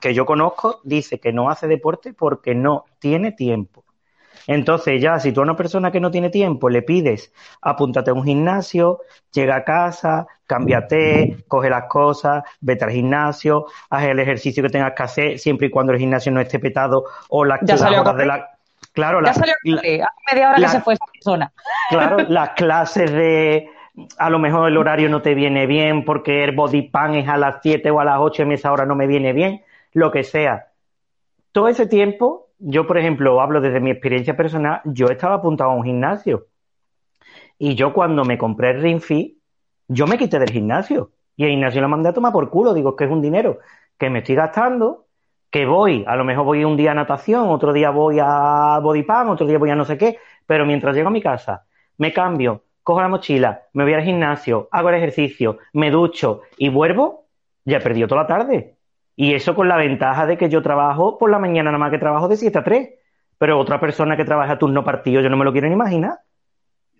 que yo conozco, dice que no hace deporte porque no tiene tiempo. Entonces ya, si tú a una persona que no tiene tiempo le pides, apúntate a un gimnasio, llega a casa, cámbiate, coge las cosas, vete al gimnasio, haz el ejercicio que tengas que hacer, siempre y cuando el gimnasio no esté petado o las, ya horas de la... Claro, ya salió hace media hora que se fue esa persona. Claro, las [laughs] clases de a lo mejor el horario no te viene bien porque el body pan es a las 7 o a las 8 y esa hora no me viene bien, lo que sea. Todo ese tiempo, yo por ejemplo hablo desde mi experiencia personal, yo estaba apuntado a un gimnasio. Y yo cuando me compré el Ring Fit, yo me quité del gimnasio. Y el gimnasio lo mandé a tomar por culo, digo que es un dinero que me estoy gastando, que voy, a lo mejor voy un día a natación, otro día voy a body pan, otro día voy a no sé qué, pero mientras llego a mi casa, me cambio, cojo la mochila, me voy al gimnasio, hago el ejercicio, me ducho y vuelvo, ya he perdido toda la tarde. Y eso con la ventaja de que yo trabajo por la mañana nada más que trabajo de 7 a 3. Pero otra persona que trabaja a turno partido, yo no me lo quiero ni imaginar.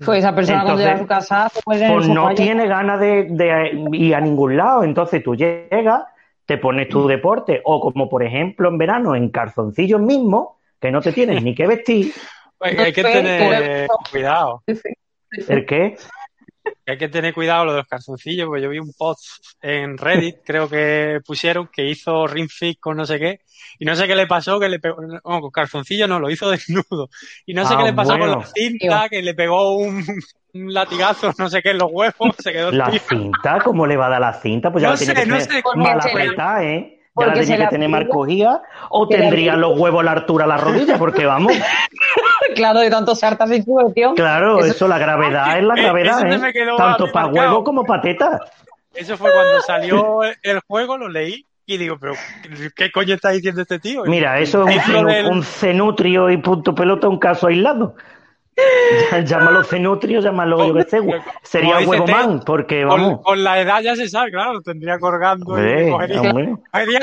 Pues esa persona cuando llega a su casa pues no tiene ganas de, de, ir a ningún lado. Entonces tú llegas, te pones tu deporte, o como por ejemplo en verano, en calzoncillos mismo, que no te tienes ni que vestir. Pues hay que tener cuidado. ¿El qué? Hay que tener cuidado lo de los calzoncillos, porque yo vi un post en Reddit, creo que pusieron, que hizo Ring Fit con no sé qué, y no sé qué le pasó, que le pegó, no, con calzoncillos no, lo hizo [laughs] desnudo, y no sé qué ah, le pasó con la cinta, que le pegó un, latigazo, no sé qué, en los huevos, se quedó ¿La cinta? ¿Cómo le va a dar la cinta? Pues ya no tiene que no tener mala apretada, ¿eh? Ya la tenía que tener marcogía, o tendría los huevos a la altura de la rodilla, porque vamos... [laughs] claro, de tanto sartas y tío. Claro, eso, la gravedad es la gravedad, ¿eh? Tanto para huevo como para teta. Eso fue cuando salió el juego, lo leí y digo, pero ¿qué coño está diciendo este tío? Mira, eso es un, cenutrio y punto pelota, un caso aislado. [laughs] llámalo cenutrio, llámalo yo que sé. Sería huevo man, porque vamos. Con, la edad ya se sabe, claro, tendría colgando y cogería,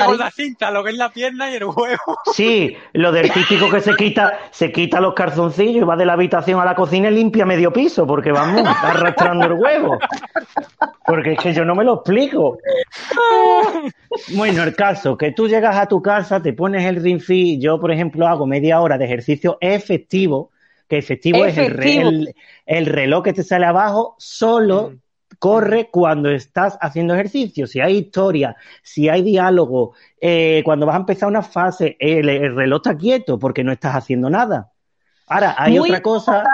con la cinta lo que es la pierna y el huevo. Sí, lo del típico que se quita, se quita los calzoncillos y va de la habitación a la cocina y limpia medio piso, porque vamos, arrastrando el huevo. Porque es que yo no me lo explico. [laughs] Bueno, el caso, que tú llegas a tu casa, te pones el ring fit, yo por ejemplo hago media hora de ejercicio efectivo, que efectivo, es el, el, reloj que te sale abajo, solo mm. corre cuando estás haciendo ejercicio. Si hay historia, si hay diálogo, eh, cuando vas a empezar una fase, el, reloj está quieto porque no estás haciendo nada. Ahora, hay otra cosa.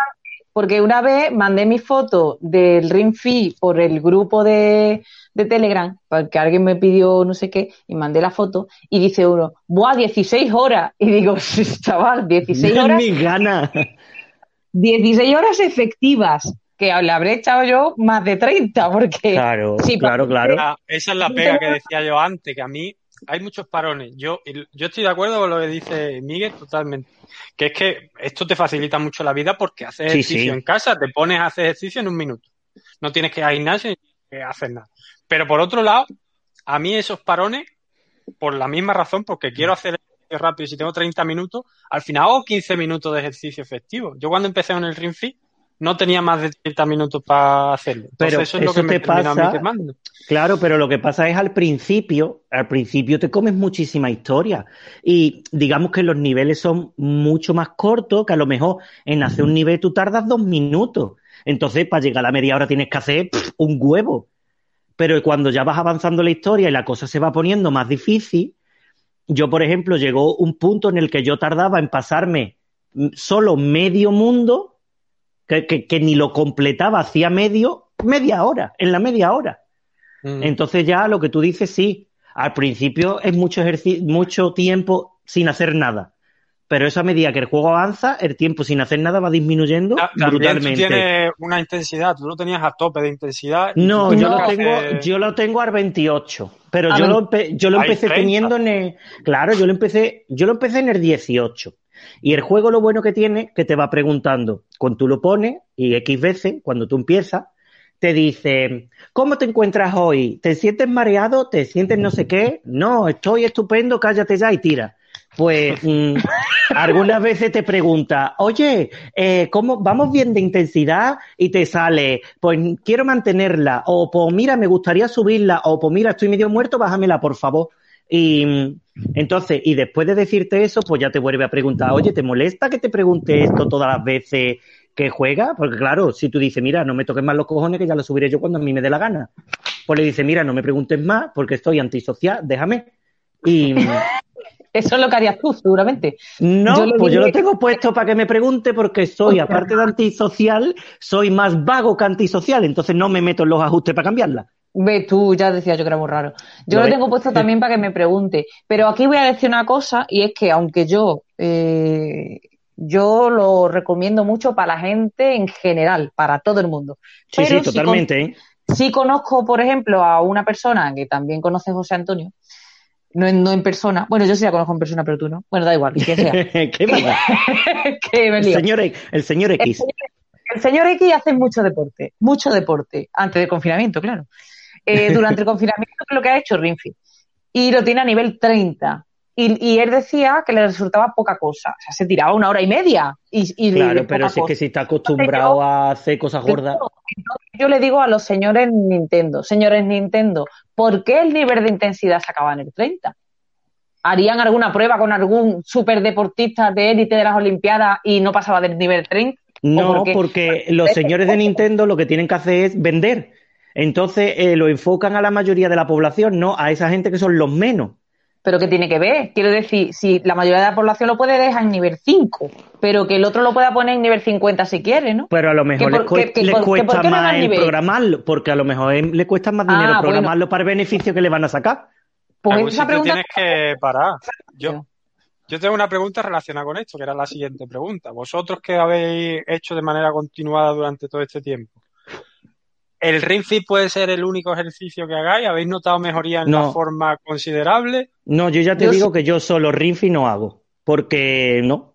Porque una vez mandé mi foto del Ring Fit por el grupo de, de Telegram, porque alguien me pidió no sé qué, y mandé la foto, y dice uno, ¡buah, 16 horas! Y digo, [laughs] chaval, 16 [laughs] horas. mi gana. 16 horas efectivas, que le habré echado yo más de 30, porque... Claro, [laughs] claro, claro. Ah, esa es la pega que decía yo antes, que a mí hay muchos parones. Yo, yo estoy de acuerdo con lo que dice Miguel totalmente. Que es que esto te facilita mucho la vida porque haces ejercicio en casa, te pones a hacer ejercicio en un minuto. No tienes que ir al gimnasio ni hacer nada. Pero por otro lado, a mí esos parones, por la misma razón, porque quiero hacer rápido, si tengo 30 minutos, al final hago 15 minutos de ejercicio efectivo. Yo cuando empecé en el Ring Fit no tenía más de 30 minutos para hacerlo. pero eso es lo que me pasa. Claro, pero lo que pasa es al principio, al principio te comes muchísima historia y digamos que los niveles son mucho más cortos, que a lo mejor en hacer un nivel tú tardas dos minutos. Entonces, para llegar a la media hora tienes que hacer un huevo. Pero cuando ya vas avanzando la historia y la cosa se va poniendo más difícil, yo, por ejemplo, llegó un punto en el que yo tardaba en pasarme solo medio mundo, que, ni lo completaba, hacía medio, media hora, en la media hora. Mm. Entonces ya lo que tú dices, sí, al principio es mucho, mucho tiempo sin hacer nada pero esa medida que el juego avanza, el tiempo sin hacer nada va disminuyendo brutalmente. Tú tienes una intensidad, tú lo tenías a tope de intensidad. No, yo lo, tengo, yo lo tengo al 28, pero yo lo, yo lo empecé teniendo en el, claro, yo lo empecé, yo lo empecé en el 18. Y el juego lo bueno que tiene, que te va preguntando, cuando tú lo pones, y X veces, cuando tú empiezas, te dice, ¿cómo te encuentras hoy? ¿Te sientes mareado? ¿Te sientes no sé qué? No, estoy estupendo, cállate ya y tira pues mm, algunas veces te pregunta, oye, eh, ¿cómo vamos bien de intensidad? Y te sale, pues quiero mantenerla, o pues mira, me gustaría subirla, o pues mira, estoy medio muerto, bájamela, por favor. Y mm, entonces, y después de decirte eso, pues ya te vuelve a preguntar, oye, ¿te molesta que te pregunte esto todas las veces que juega? Porque claro, si tú dices, mira, no me toques más los cojones, que ya lo subiré yo cuando a mí me dé la gana. Pues le dice, mira, no me preguntes más porque estoy antisocial, déjame. Y, eso es lo que harías tú, seguramente. No, pues yo lo tengo puesto para que me pregunte porque soy, aparte de antisocial, soy más vago que antisocial, entonces no me meto en los ajustes para cambiarla. Ve, tú ya decías yo que era muy raro. Yo lo, tengo puesto también para que me pregunte. Pero aquí voy a decir una cosa, y es que aunque yo, eh, yo lo recomiendo mucho para la gente en general, para todo el mundo. Sí, sí, totalmente. ¿eh? sí conozco, por ejemplo, a una persona que también conoce José Antonio, no en, no en persona. Bueno, yo sí la conozco en persona, pero tú no. Bueno, da igual, [laughs] [laughs] que sea. ¿Qué el, señor, el señor X. El señor, X hace mucho deporte, mucho deporte, antes del confinamiento, claro. Eh, durante el confinamiento, lo que ha hecho Rinfi. Y lo tiene a nivel 30. Y, él decía que le resultaba poca cosa. O sea, se tiraba una hora y media. Y, claro, pero si es que si está acostumbrado a hacer cosas gordas. Yo le digo a los señores Nintendo, señores Nintendo, ¿por qué el nivel de intensidad se acaba en el 30? ¿Harían alguna prueba con algún superdeportista de élite de las Olimpiadas y no pasaba del nivel 30? No, porque los señores de Nintendo lo que tienen que hacer es vender. Entonces eh, lo enfocan a la mayoría de la población, no a esa gente que son los menos. Pero ¿qué tiene que ver? Quiero decir, si la mayoría de la población lo puede dejar en nivel 5, pero que el otro lo pueda poner en nivel 50 si quiere, ¿no? Pero a lo mejor le, cuesta más el programarlo, porque a lo mejor le cuesta más dinero ah, programarlo para el beneficio que le van a sacar. Pues esa pregunta... tienes que parar. Yo, yo tengo una pregunta relacionada con esto, que era la siguiente pregunta. Vosotros que habéis hecho de manera continuada durante todo este tiempo, ¿El Ring Fit puede ser el único ejercicio que hagáis? ¿Habéis notado mejoría en la forma considerable? No, yo ya te digo que yo solo Ring Fit no hago, porque no.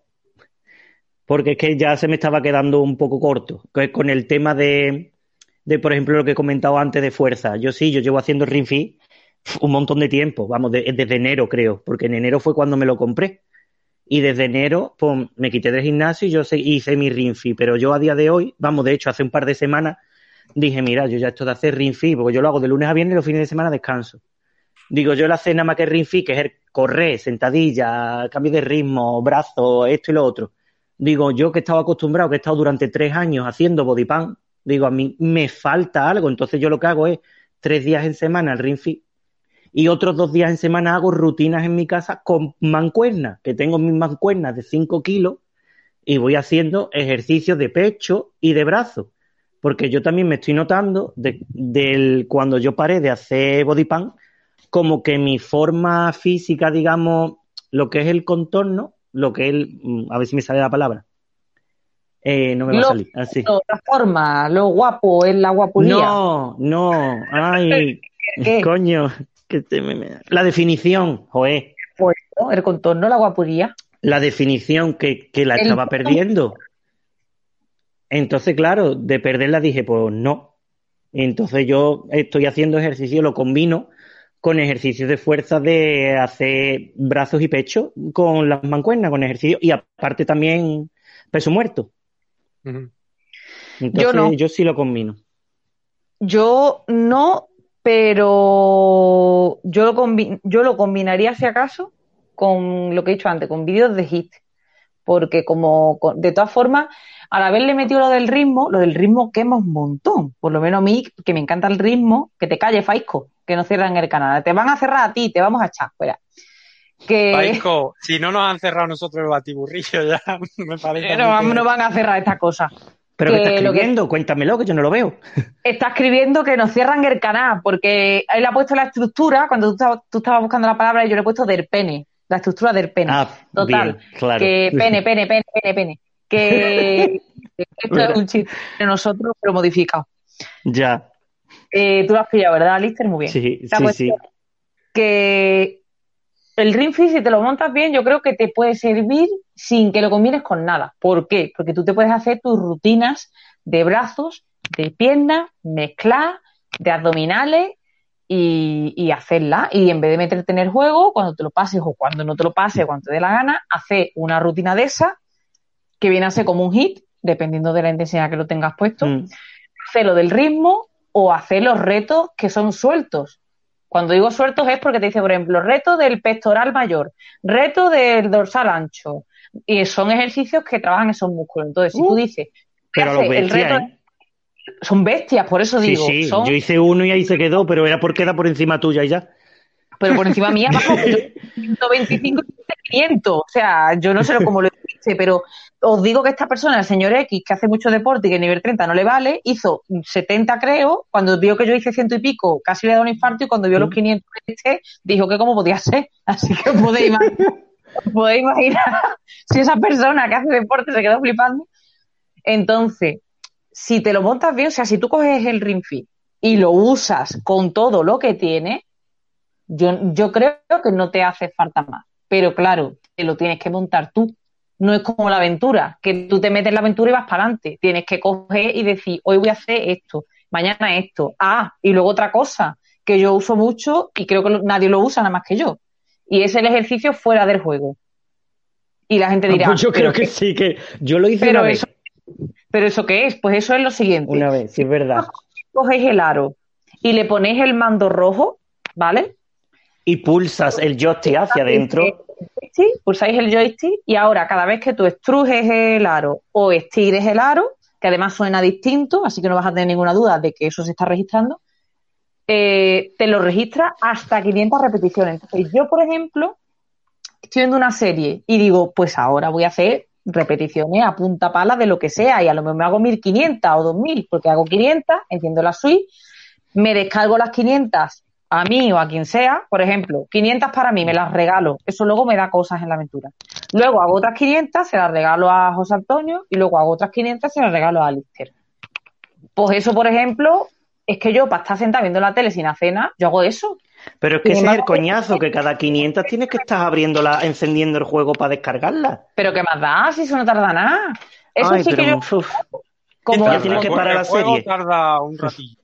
porque es que ya se me estaba quedando un poco corto. Con el tema de, de por ejemplo, lo que he comentado antes de fuerza. Yo sí, yo llevo haciendo Ring Fit un montón de tiempo, vamos, desde enero creo, porque en enero fue cuando me lo compré. Y desde enero, pues me quité del gimnasio y yo hice mi Ring Fit. Pero yo a día de hoy, vamos, de hecho, hace un par de semanas dije, mira, yo ya esto de hacer Ring Fit, porque yo lo hago de lunes a viernes y los fines de semana descanso. Digo, yo la cena más que Ring Fit, que es el correr, sentadilla, cambio de ritmo, brazo, esto y lo otro. Digo, yo que estaba acostumbrado, que he estado durante tres años haciendo body pan, digo, a mí me falta algo. Entonces yo lo que hago es tres días en semana el ring fit y otros dos días en semana hago rutinas en mi casa con mancuernas, que tengo mis mancuernas de cinco kilos y voy haciendo ejercicios de pecho y de brazo. Porque yo también me estoy notando del cuando yo paré de hacer body pan, como que mi forma física, digamos, lo que es el contorno, lo que es, mm, a ver si me sale la palabra, eh, no me va a salir. Así. La forma, lo guapo, es la guapuría. No, no, ay, [laughs] coño, que te, la definición, joé. Pues el contorno, la guapuría. La definición que, que la estaba perdiendo. Entonces, claro, de perderla dije, pues no. Entonces yo estoy haciendo ejercicio, lo combino con ejercicios de fuerza de hacer brazos y pecho con las mancuernas, con ejercicio y aparte también peso muerto. yo no. Yo sí lo combino. Yo no, pero yo lo, yo lo combinaría si acaso con lo que he dicho antes, con vídeos de hit. Porque como de todas formas, al haberle metido lo del ritmo, lo del ritmo quema un montón. Por lo menos a mí, que me encanta el ritmo, que te calle, Faisco, que no cierran el canal. Te van a cerrar a ti, te vamos a echar fuera. Que... si no nos han cerrado nosotros el batiburrillo ya, [laughs] me parece. No, no van a cerrar esta cosa. ¿Pero que, está escribiendo? Cuéntamelo, que yo no lo veo. [laughs] Está escribiendo que nos cierran el canal, porque él ha puesto la estructura, cuando tú estabas, buscando la palabra, yo le he puesto del pene, la estructura del pene. Ah, Total. claro. Que pene, pene, pene, pene, pene. Que [laughs] esto es un chiste de nosotros, pero modificado. Ya. Eh, tú lo has pillado, ¿verdad, Lister? Muy bien. Sí, sí, sí. Que el ring si te lo montas bien, yo creo que te puede servir sin que lo combines con nada. ¿Por qué? Porque tú te puedes hacer tus rutinas de brazos, de piernas, mezclar, de abdominales y, y hacerla. Y en vez de meterte en el juego, cuando te lo pases o cuando no te lo pases, cuando te dé la gana, hacer una rutina de esa que viene a ser como un hit, dependiendo de la intensidad que lo tengas puesto. Mm. Hacerlo del ritmo o hacer los retos que son sueltos. Cuando digo sueltos es porque te dice, por ejemplo, reto del pectoral mayor, reto del dorsal ancho. Y son ejercicios que trabajan esos músculos. Entonces, si tú uh, dices, pero el reto ¿eh? Son bestias, por eso digo. Sí, sí, yo hice uno y ahí se quedó, pero era porque era por encima tuya y ya. Pero por encima mía, bajo 125 500. O sea, yo no sé cómo lo hice, pero os digo que esta persona, el señor X, que hace mucho deporte y que el nivel 30 no le vale, hizo 70 creo, cuando vio que yo hice ciento y pico, casi le da un infarto y cuando vio los 500 mm. este, dijo que cómo podía ser. Así que [laughs] podéis imaginar, podéis [laughs] imaginar si esa persona que hace deporte se quedó flipando. Entonces, si te lo montas bien, o sea, si tú coges el ring fit y lo usas con todo lo que tiene, yo, yo creo que no te hace falta más. Pero claro, te lo tienes que montar tú no es como la aventura, que tú te metes en la aventura y vas para adelante. Tienes que coger y decir, hoy voy a hacer esto, mañana esto, ah, y luego otra cosa que yo uso mucho y creo que nadie lo usa nada más que yo. Y es el ejercicio fuera del juego. Y la gente dirá. Pues yo creo que sí, que yo lo hice pero una eso, Pero eso qué es? Pues eso es lo siguiente. Una vez, sí, es verdad. Cogéis el aro y le ponéis el mando rojo, ¿vale? Y pulsas el joystick hacia adentro pulsáis el joystick y ahora cada vez que tú estrujes el aro o estires el aro, que además suena distinto, así que no vas a tener ninguna duda de que eso se está registrando, eh, te lo registra hasta 500 repeticiones. Entonces, yo, por ejemplo, estoy viendo una serie y digo, pues ahora voy a hacer repeticiones a punta pala de lo que sea y a lo mejor me hago 1500 o 2000 porque hago 500, enciendo la suite, me descargo las 500 a mí o a quien sea, por ejemplo, 500 para mí, me las regalo. Eso luego me da cosas en la aventura. Luego hago otras 500, se las regalo a José Antonio y luego hago otras 500, se las regalo a Alister. Pues eso, por ejemplo, es que yo para estar sentada viendo la tele sin hacer nada, yo hago eso. Pero es que ese es el coñazo, que cada 500 tienes que estar abriéndola, encendiendo el juego para descargarla. Pero ¿qué más da? Si eso no tarda nada. Eso Ay, sí que pero, yo, uf, como... Ya tienes que parar la juego serie. tarda un ratillo.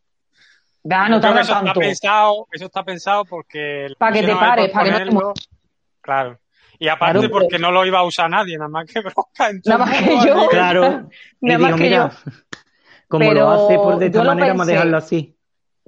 Da, Yo no que tarda eso tanto. está pensado, eso está pensado porque le Pa' que te pares, por pa' que no te. Claro. Y aparte Claro, porque pero- no lo iba a usar nadie, nada más que [laughs] Broca. Nada más que yo. claro. Nada más digo, que mira, como Pero lo hace por de esta yo manera, vamos a pensé. dejarlo así.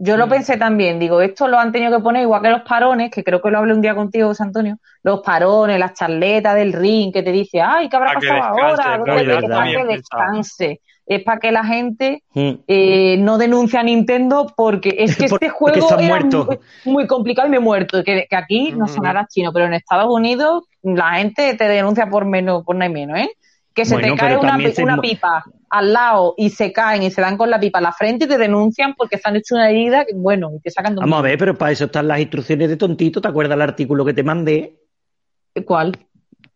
Yo Mm. lo pensé también, digo, esto lo han tenido que poner igual que los parones, que creo que lo hablé un día contigo, José Antonio, los parones, las charletas del ring, que te dice, ay, ¿qué habrá pasado ahora? claro, Es para que descanse, es para que la gente Mm. eh, no denuncie a Nintendo porque es [laughs] que Porque este juego era muy, muy complicado y me he muerto. Que, que aquí no Ujú. sonará chino, pero en Estados Unidos la gente te denuncia por menos, por no hay menos, ¿eh? Que se Bueno, te cae una, se una pipa al lado y se caen y se dan con la pipa a la frente y te denuncian porque se han hecho una herida, que, bueno, y te sacan de Vamos a ver, pero para eso están las instrucciones de tontito. ¿Te acuerdas el artículo que te mandé? ¿Cuál?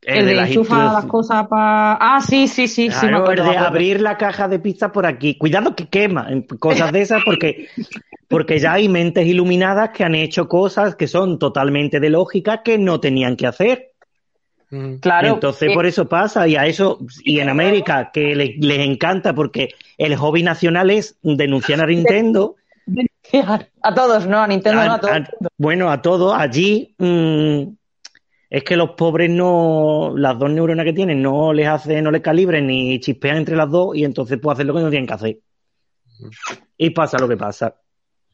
El, de, las enchufa las instru- cosas para... Ah, sí, sí, sí, sí, me Claro, acuerdo, el me de abrir la caja de pizza por aquí. Cuidado que quema, cosas de esas, porque, porque ya hay mentes iluminadas que han hecho cosas que son totalmente de lógica que no tenían que hacer. Claro. Entonces eh, por eso pasa, y a eso, y en América, que le- les encanta porque el hobby nacional es denunciar a [laughs] Nintendo. a todos, no, a Nintendo no, a- a todos. a- bueno, a todos, allí mm, es que los pobres no, las dos neuronas que tienen no les hace, no les calibren ni chispean entre las dos, y entonces pueden hacer lo que no tienen que hacer. Y pasa lo que pasa.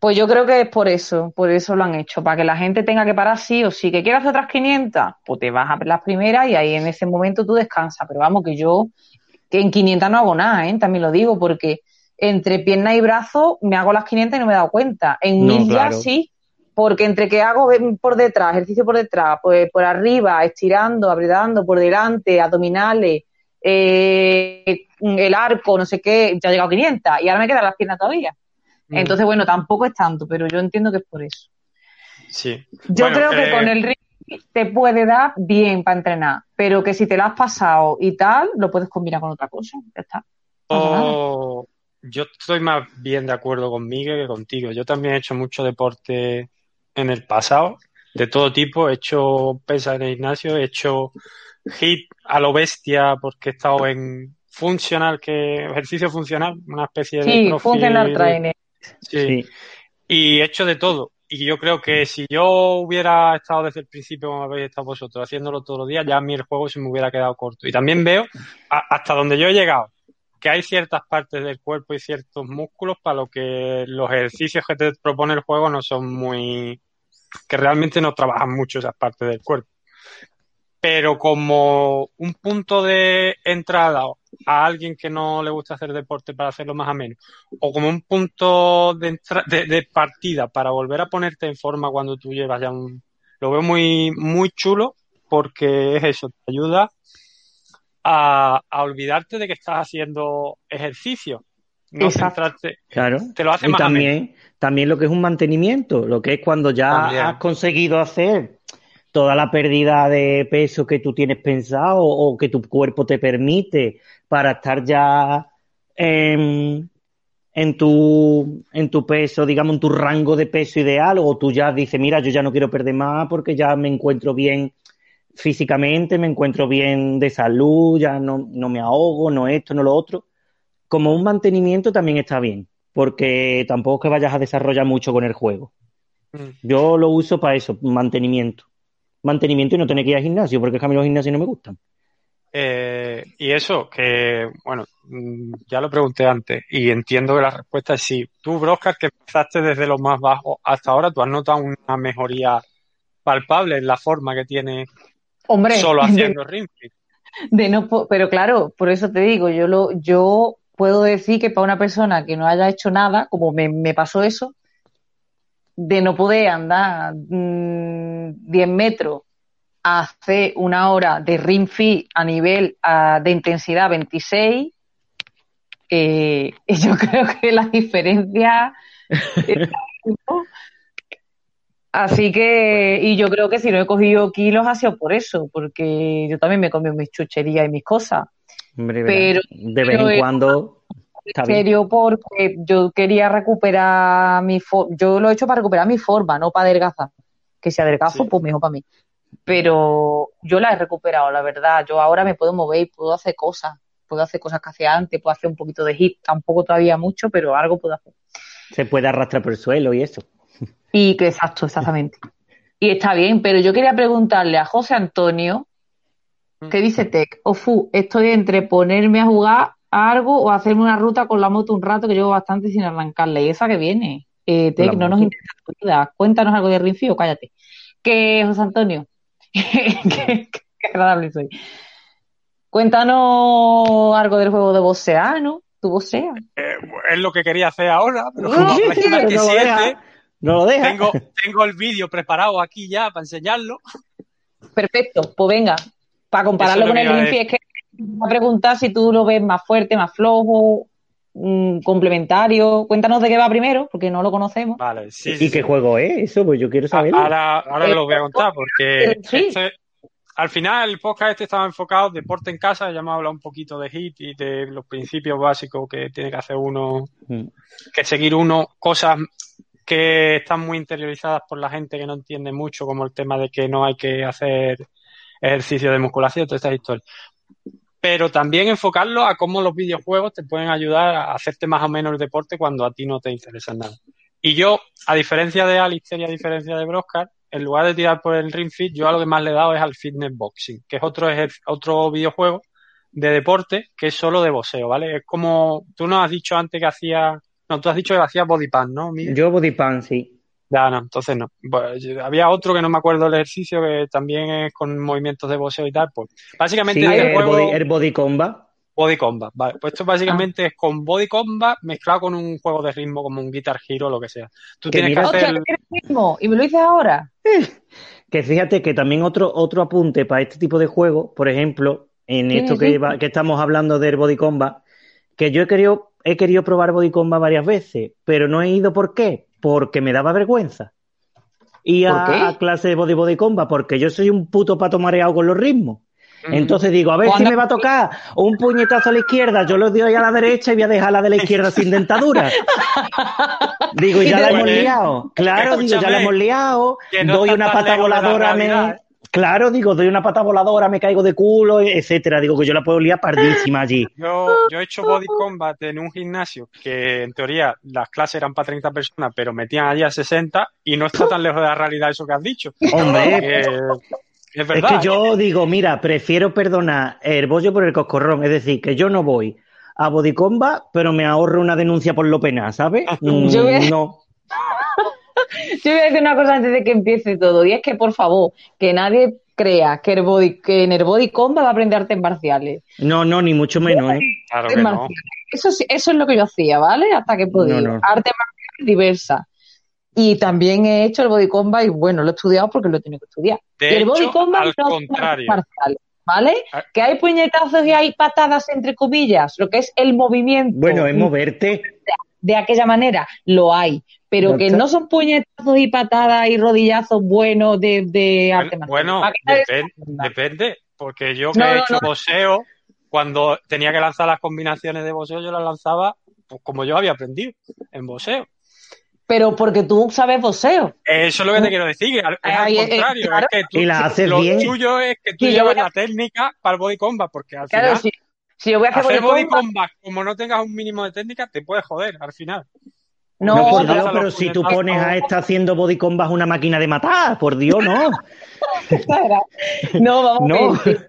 Pues yo creo que es por eso, por eso lo han hecho, para que la gente tenga que parar sí o sí. ¿Que quieras otras 500? Pues te vas a las primeras y ahí en ese momento tú descansas. Pero vamos, que yo, que en 500 no hago nada, ¿eh? También lo digo, porque entre pierna y brazo me hago las 500 y no me he dado cuenta. En No, mil ya claro. sí, porque entre que hago por detrás, ejercicio por detrás, pues por arriba, estirando, apretando, por delante, abdominales, eh, el arco, no sé qué, ya he llegado a 500 y ahora me quedan las piernas todavía. Mm. Entonces, bueno, tampoco es tanto, pero yo entiendo que es por eso. Sí. Yo Bueno, creo que eh, con el ring te puede dar bien para entrenar, pero que si te lo has pasado y tal, lo puedes combinar con otra cosa. Ya está. No nada. yo, estoy más bien de acuerdo con Miguel que contigo. Yo también he hecho mucho deporte en el pasado, de todo tipo. He hecho pesas en el gimnasio, he hecho hit a lo bestia porque he estado en funcional, que ejercicio funcional, una especie de Sí, funcional trainer. Sí. Sí. Y he hecho de todo. Y yo creo que si yo hubiera estado desde el principio, como habéis estado vosotros, haciéndolo todos los días, ya a mí el juego se me hubiera quedado corto. Y también veo a- hasta donde yo he llegado, que hay ciertas partes del cuerpo y ciertos músculos para lo que los ejercicios que te propone el juego no son muy... que realmente no trabajan mucho esas partes del cuerpo. Pero como un punto de entrada a alguien que no le gusta hacer deporte para hacerlo más ameno, o como un punto de, entra- de, de partida para volver a ponerte en forma cuando tú llevas ya un... Lo veo muy, muy chulo porque es eso, te ayuda a, a olvidarte de que estás haciendo ejercicio. No centrarte, Claro. te lo hace Y más ameno. también, también lo que es un mantenimiento, lo que es cuando ya También. has conseguido hacer toda la pérdida de peso que tú tienes pensado o que tu cuerpo te permite para estar ya en, en tu, en tu peso, digamos, en tu rango de peso ideal, o tú ya dices, mira, yo ya no quiero perder más porque ya me encuentro bien físicamente, me encuentro bien de salud, ya no, no me ahogo, no esto, no lo otro. Como un mantenimiento también está bien, porque tampoco es que vayas a desarrollar mucho con el juego. Mm. Yo lo uso para eso, mantenimiento. Mantenimiento y no tener que ir al gimnasio, porque es que a mí los gimnasios no me gustan. Eh, y eso, que, bueno, mm, ya lo pregunté antes y entiendo que la respuesta es sí. Tú, Broscar, que empezaste desde lo más bajo hasta ahora, tú has notado una mejoría palpable en la forma que tienes Hombre, solo de- haciendo fit. de no pero claro, por eso te digo, yo lo, yo puedo decir que para una persona que no haya hecho nada, como me, me pasó eso, de no poder andar mm, 10 metros a hacer una hora de ring fit a nivel ah, de intensidad 26, eh, [laughs] yo creo que la diferencia ¿no? Así que, y yo creo que si no he cogido kilos ha sido por eso, porque yo también me he comido mis chucherías y mis cosas. Hombre, Pero- de vez en es- cuando está En bien. serio, porque yo quería recuperar mi forma, yo lo he hecho para recuperar mi forma, no para adelgazar. que sea del Sí. pues mejor para mí. Pero yo la he recuperado, la verdad. Yo ahora me puedo mover y puedo hacer cosas. Puedo hacer cosas que hacía antes, puedo hacer un poquito de hit, tampoco todavía mucho, pero algo puedo hacer. Se puede arrastrar por el suelo y eso. Y que exacto, exactamente. Y está bien, pero yo quería preguntarle a José Antonio, ¿qué dice Tech? Ofu, estoy entre ponerme a jugar algo o hacerme una ruta con la moto un rato que llevo bastante sin arrancarla. ¿Y esa que viene? Eh, no nos interesa tu vida. Cuéntanos algo de Rinfi o cállate. Que, José Antonio, [laughs] qué, agradable soy. Cuéntanos algo del juego de boxear, ¿no? ¿Tu boxea? Eh, es lo que quería hacer ahora, pero [laughs] No, como sí, que no lo siete, deja. No lo deja. tengo, tengo el vídeo preparado aquí ya para enseñarlo. Perfecto, pues venga, para compararlo es con lo el que iba a Rinfi, es que a preguntar si tú lo ves más fuerte, más flojo, complementario. Cuéntanos de qué va primero, porque no lo conocemos. Vale, sí, sí. ¿Y qué sí. juego es eso? Pues yo quiero A- saberlo. Ahora, ahora lo voy a contar porque Sí. este- al final el podcast este estaba enfocado en deporte en casa, ya hemos hablado un poquito de HIT y de los principios básicos que tiene que hacer uno, Mm. que seguir uno, cosas que están muy interiorizadas por la gente que no entiende mucho, como el tema de que no hay que hacer ejercicio de musculación, todas estas historias. Pero también enfocarlo a cómo los videojuegos te pueden ayudar a hacerte más o menos el deporte cuando a ti no te interesa nada. Y yo, a diferencia de Alistair y a diferencia de Broscar, en lugar de tirar por el Ring Fit, yo a lo que más le he dado es al Fitness Boxing, que es otro, otro videojuego de deporte que es solo de boxeo, ¿vale? Es como, tú nos has dicho antes que hacía, no, tú has dicho que hacías body pan, ¿no? Yo Body Pan, sí. Ya, no, entonces no. Pues, había otro que no me acuerdo del ejercicio que también es con movimientos de boxeo y tal, pues básicamente Sí, el, juego body, el Body Combat. Body Combat, vale. Pues esto básicamente es con Body Combat mezclado con un juego de ritmo como un Guitar Hero o lo que sea. Tú Que tienes mira- que Hostia, hacer... ¿qué quieres mismo? ¿Y me lo dices ahora? Que fíjate que también otro, otro apunte para este tipo de juegos, por ejemplo, en esto que, que estamos hablando del Body Combat, que yo he querido, he querido probar Body Combat varias veces, pero no he ido ¿por qué? Porque me daba vergüenza. Y ¿Por a, a clase de Body Body Combat, porque yo soy un puto pato mareado con los ritmos. Entonces digo, a ver si me va a tocar un puñetazo a la izquierda, yo lo doy a la derecha y voy a dejar la de la izquierda sin dentadura. [laughs] Digo, Y ya la hemos liado. Claro, digo, ya la home liado, no doy una pata voladora, me... ¿eh? Claro, digo, doy una pata voladora, me caigo de culo, etcétera. Digo que yo la puedo liar pardísima allí. Yo, yo he hecho body combat en un gimnasio que en teoría las clases eran para 30 personas, pero metían allí a 60 y no está tan lejos de la realidad eso que has dicho. Hombre, Que es es verdad. que yo digo, mira, prefiero perdonar el bollo por el coscorrón. Es decir, que yo no voy a Body Combat, pero me ahorro una denuncia por lo pena, ¿sabes? Mm, Yo voy a- No. Yo voy a decir una cosa antes de que empiece todo, y es que, por favor, que nadie crea que, el body, que en el body combat va a aprender artes marciales. No, no, ni mucho menos, ¿eh? Claro que no. Eso, sí- eso es lo que yo hacía, ¿vale? Hasta que podía. No, no. Artes marciales diversas. Y también he hecho el body combat y bueno, lo he estudiado porque lo he tenido que estudiar. De y el body combat al no son artes contrario. marciales, ¿vale? Ah. Que hay puñetazos y hay patadas entre comillas, lo que es el movimiento Bueno, es moverte. de aquella manera, lo hay. Pero que no son puñetazos y patadas y rodillazos buenos de, de arte Bueno, marcial. bueno, depende, porque yo que No, he hecho no. boxeo, cuando tenía que lanzar las combinaciones de boxeo, yo las lanzaba pues, como yo había aprendido en boxeo. Pero porque tú sabes boxeo. Eso es lo que te quiero decir, es al Ay, eh, contrario, claro. es que tú, Y la haces lo bien. tuyo es que tú Sí, llevas a- la técnica para el body combat, porque al Claro, final si, si yo voy a hacer hacer body body combat, combat como no tengas un mínimo de técnica, te puedes joder al final. No, No, por pero- Dios, pero si tú pones a esta haciendo body combat una máquina de matar, por Dios, no. [laughs] no, vamos No. a ver.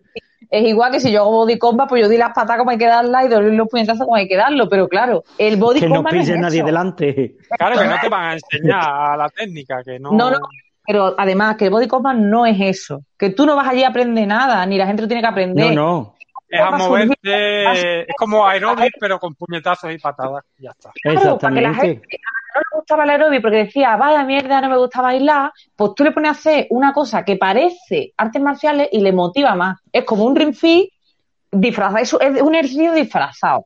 Es igual que si yo hago body combat, pues yo di las patas como hay que darlas y doy los puñetazos como hay que darlo. Pero claro, el body Que no combat no es pise nadie eso. delante. Claro que no te van a enseñar la técnica, que no. No, no, pero además que el body combat no es eso. Que tú no vas allí a aprender nada, ni la gente lo tiene que aprender. No, no. Es a moverte, es como aeróbic, pero con puñetazos y patadas. Ya está. Claro, para que la Exactamente. gente no le gustaba el aeróbic porque decía, vaya mierda, no me gusta bailar, pues tú le pones a hacer una cosa que parece artes marciales y le motiva más. Es como un ring fit disfrazado, es, es un ejercicio disfrazado,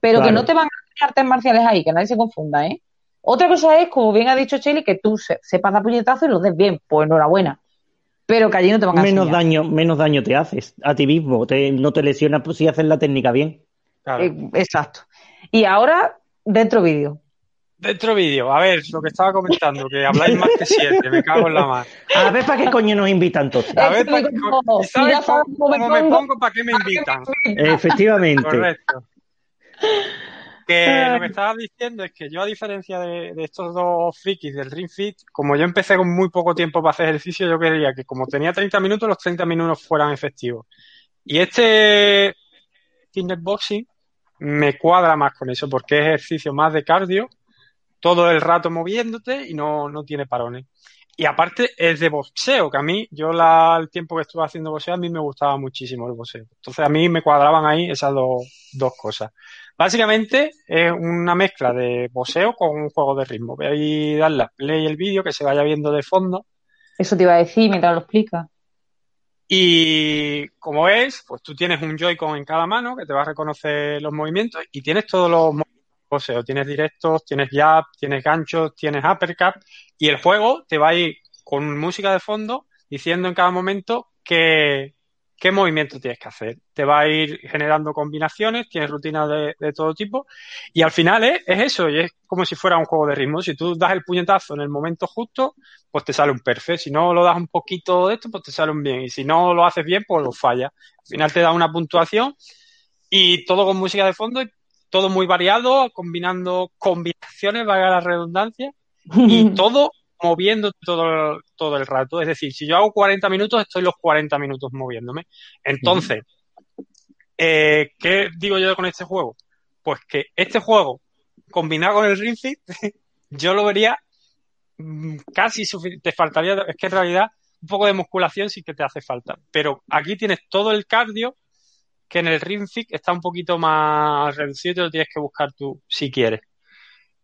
pero que no te van a hacer artes marciales ahí, que nadie se confunda, ¿eh? Otra cosa es, como bien ha dicho Cheli, que tú se- sepas dar puñetazo y lo des bien, pues enhorabuena. Pero que allí no te van a Menos enseñar. daño, menos daño te haces a ti mismo. Te- no te lesionas pues, si haces la técnica bien. Claro. Eh, exacto. Y ahora, dentro vídeo. Dentro vídeo, a ver, lo que estaba comentando, que habláis más que siete, me cago en la mano. A ver, ¿para qué coño nos invitan entonces? A ver, Es que pa- digo, co- ¿sabes cómo, cómo me cómo me pongo? pongo? ¿Para qué me invitan? Efectivamente. Correcto. Que lo que estaba diciendo es que yo, a diferencia de, de estos dos frikis del Ring Fit, como yo empecé con muy poco tiempo para hacer ejercicio, yo quería que como tenía 30 minutos, los 30 minutos fueran efectivos. Y este fitness boxing me cuadra más con eso, porque es ejercicio más de cardio, todo el rato moviéndote y no, no tiene parones. Y aparte es de boxeo, que a mí, yo la, el tiempo que estuve haciendo boxeo, a mí me gustaba muchísimo el boxeo. Entonces a mí me cuadraban ahí esas dos, dos cosas. Básicamente es una mezcla de boxeo con un juego de ritmo. Voy a ir a darle play el vídeo que se vaya viendo de fondo. Eso te iba a decir mientras lo explica. Y como ves, pues tú tienes un Joy-Con en cada mano que te va a reconocer los movimientos y tienes todos los movimientos de boxeo. Tienes directos, tienes jab, tienes ganchos, tienes uppercut y el juego te va a ir con música de fondo diciendo en cada momento qué, qué movimiento tienes que hacer. Te va a ir generando combinaciones, tienes rutinas de, de todo tipo y al final es, es eso, y es como si fuera un juego de ritmo. Si tú das el puñetazo en el momento justo, pues te sale un perfect. Si no lo das un poquito de esto, pues te sale un bien. Y si no lo haces bien, pues lo falla. Al final te da una puntuación y todo con música de fondo todo muy variado, combinando combinaciones, valga la redundancia, y [laughs] todo moviendo todo, todo el rato. Es decir, si yo hago 40 minutos, estoy los 40 minutos moviéndome. Entonces, eh, ¿qué digo yo con este juego? Pues que este juego, combinado con el Ring [laughs] Fit, yo lo vería mm, casi suficiente. Te faltaría, es que en realidad, un poco de musculación sí que te hace falta. Pero aquí tienes todo el cardio que en el Ring Fit está un poquito más reducido y te lo tienes que buscar tú si quieres.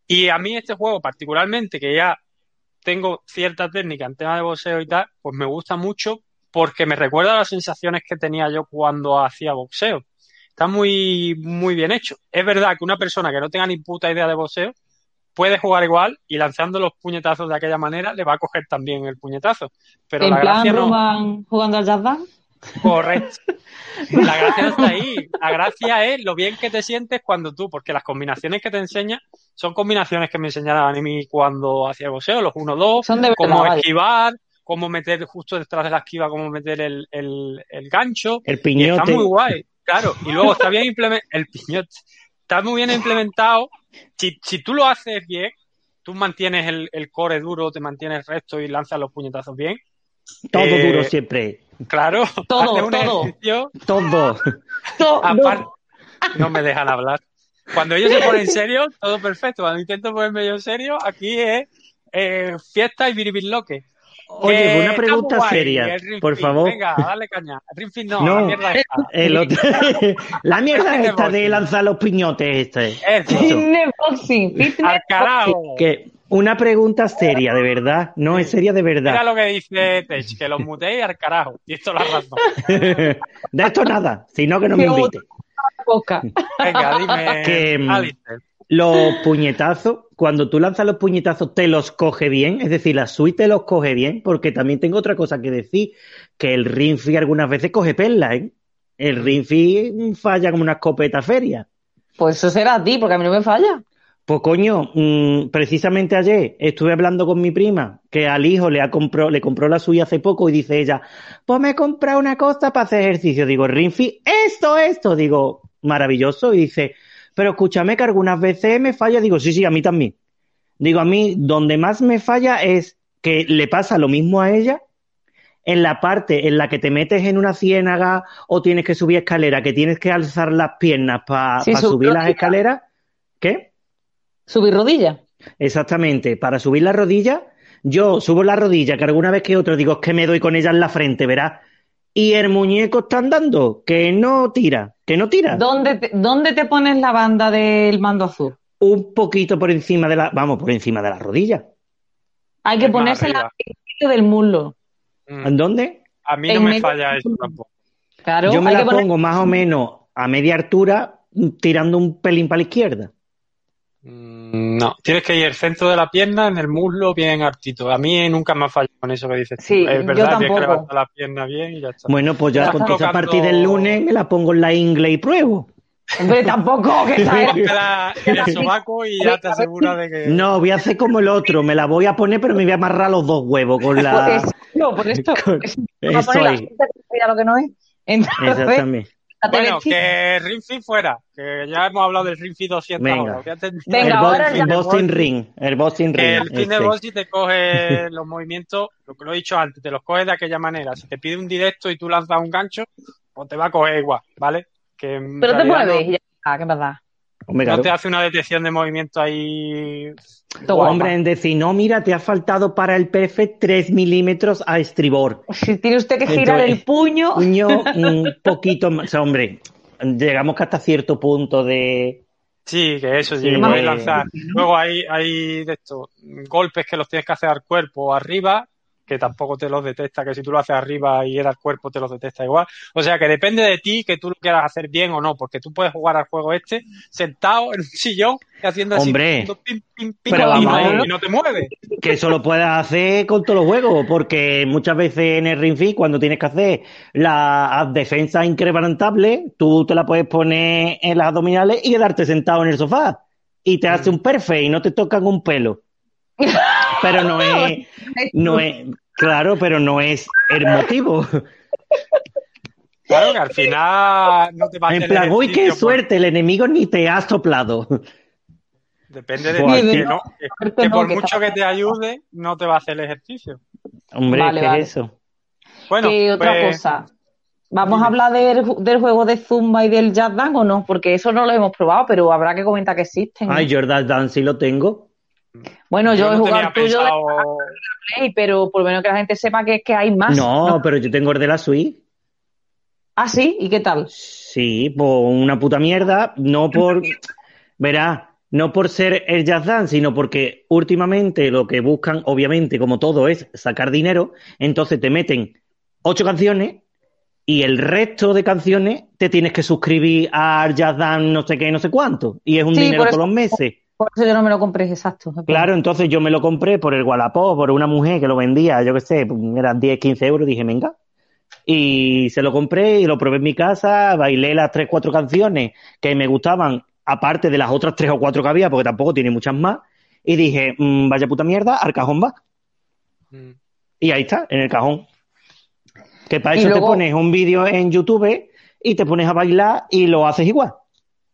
Y a mí este juego particularmente, que ya tengo cierta técnica en tema de boxeo y tal, pues me gusta mucho porque me recuerda a las sensaciones que tenía yo cuando hacía boxeo. Está muy, muy bien hecho. Es verdad que una persona que no tenga ni puta idea de boxeo puede jugar igual y lanzando los puñetazos de aquella manera le va a coger también el puñetazo. Pero en la plan gracia no. Jugando al jazz band. Correcto. [laughs] La gracia no está ahí. La gracia es lo bien que te sientes cuando tú, porque las combinaciones que te enseña son combinaciones que me enseñaban a mí cuando hacía boxeo, los 1-2, Son de verdad, cómo esquivar, cómo meter justo detrás de la esquiva, cómo meter el, el, el gancho. El piñote. está muy guay, claro. Y luego está bien implementado, [laughs] el piñote, está muy bien implementado. Si, si tú lo haces bien, tú mantienes el, el core duro, te mantienes recto y lanzas los puñetazos bien. Todo Eh, duro siempre. Claro, [laughs] Todo, todo. ejercicio Todo. [laughs] Aparte, no me dejan hablar. Cuando ellos se ponen en serio, todo perfecto. Cuando intento ponerme yo en serio, aquí es eh, fiesta y biribirloque. Oye, Eh, una pregunta guay, seria, por favor. Venga, dale caña. Ring Fit no, No. la mierda esta. [laughs] El otro- la mierda esta de lanzar los piñotes este. Eso. Fitness boxing, fitness Al carajo. Que una pregunta seria, de verdad. No, es seria de Mira verdad. lo que dice Tech, que los muteéis al carajo. Y esto es la razón. de esto nada, sino que no me invite. boca. Venga, dime, [laughs] Que, mm, Alistair. Los puñetazos, cuando tú lanzas los puñetazos, te los coge bien, es decir, la suite te los coge bien, porque también tengo otra cosa que decir, que el Rinfi algunas veces coge perlas, ¿eh? El Rinfi falla como una escopeta feria. Pues eso será a ti, porque a mí no me falla. Pues coño, mm, precisamente ayer estuve hablando con mi prima, que al hijo le ha compró, le compró la suya hace poco y dice ella, pues me he comprado una cosa para hacer ejercicio. Digo, Rinfi, esto, esto. Digo, maravilloso. Y dice, pero escúchame que algunas veces me falla. Digo, sí, sí, a mí también. Digo, a mí donde más me falla es que le pasa lo mismo a ella en la parte en la que te metes en una ciénaga o tienes que subir escalera, que tienes que alzar las piernas para Sí, subir las escaleras. ¿Qué? Subir rodillas. Exactamente, para subir la rodilla, yo subo la rodilla, que alguna vez que otro digo es que me doy con ella en la frente, verás. Y el muñeco está andando, que no tira, que no tira. ¿Dónde te, ¿Dónde te pones la banda del mando azul? Un poquito por encima de la, vamos, por encima de la rodilla. Hay que ponerse la del muslo. Mm. ¿En dónde? A mí no en me falla eso tampoco. Claro, yo me hay la que poner pongo más o menos a media altura, tirando un pelín para la izquierda. Mm, No, tienes que ir el centro de la pierna, en el muslo, bien hartito. A mí nunca me ha fallado con eso que dices. tú. Sí, es yo verdad, tienes que tampoco. levantar la pierna bien y ya está. Bueno, pues ya pues entonces a colocando- partir del lunes me la pongo en la ingle y pruebo. Hombre, tampoco, que está Póntela en el sobaco y ya te asegura de que. No, voy a hacer como el otro, me la voy a poner, pero me voy a amarrar los dos huevos con la. Pues, no, por esto. con- [laughs] es- a Eso poner la es. gente que lo que no es. Entonces, Exactamente. La Bueno, que Ring Fit fuera, que ya hemos hablado del Ring Fit 200 Venga. ahora. Venga, el, ahora el el Ball. Ring. El Boston Ring. El si te coge [laughs] los movimientos, lo que lo he dicho antes, te los coge de aquella manera. Si te pide un directo y tú lanzas un gancho, pues te va a coger igual, ¿vale? Que en Pero te mueves no- y ya está, ¿qué pasa? Hombre, No, te hace una detección de movimiento ahí. Todo guapa. Hombre, en decir, no, mira, te ha faltado para el perfect 3 milímetros a estribor. Si tiene usted que girar Entonces, el puño. Puño [laughs] un poquito más. O sea, hombre, llegamos que hasta cierto punto de. Sí, que eso, Sí, sí, puedes lanzar. Luego hay, hay de estos golpes que los tienes que hacer al cuerpo o arriba, que tampoco te los detecta, que si tú lo haces arriba y era al cuerpo te los detecta igual. O sea que depende de ti que tú lo quieras hacer bien o no, porque tú puedes jugar al juego este sentado en un sillón y haciendo así, Hombre, pim, pim, pim, pim, pero y, no, y te mueves. Que eso lo puedes hacer con todos los juegos, porque muchas veces en el Ring Fit, cuando tienes que hacer la defensa incrementable, tú te la puedes poner en las abdominales y quedarte sentado en el sofá. Y te hace un perfect y no te tocan un pelo. [laughs] Pero no es, no es, claro, pero no es el motivo. Claro que al final no te va a En plan, uy, qué por- suerte, el enemigo ni te ha soplado. Depende de ti, que, no, que- por que mucho que te ayude, no te va a hacer el ejercicio. Hombre, Vale, ¿qué vale. es eso? Bueno, ¿Qué otra pues, cosa? ¿Vamos a hablar del, del juego de Zumba y del Jazz Dance o no? Porque eso no lo hemos probado, pero habrá que comentar que existen. Ay, Jordan Dance sí lo tengo. Bueno, yo, he no jugado tuyo de pensado- Play, pero por lo menos que la gente sepa que, que hay más. No, pero yo tengo el de la Switch. Ah, sí, ¿y qué tal? Sí, por una puta mierda, no por, verá, no por ser el jazz dance, sino porque últimamente lo que buscan, obviamente, como todo, es sacar dinero, entonces te meten ocho canciones y el resto de canciones te tienes que suscribir al jazz dance no sé qué, no sé cuánto, y es un Sí, dinero por eso- todos los meses. Por eso yo no me lo compré, exacto. Claro, entonces yo me lo compré por el Wallapop, por una mujer que lo vendía, yo qué sé, eran 10, 15 euros, dije, venga. Y se lo compré y lo probé en mi casa, bailé las tres, cuatro canciones que me gustaban, aparte de las otras tres o cuatro que había, porque tampoco tiene muchas más, y dije, "Mm, vaya puta mierda, al cajón va. Mm. Y ahí está, en el cajón. Que para Y eso luego- te pones un vídeo en YouTube y te pones a bailar y lo haces igual.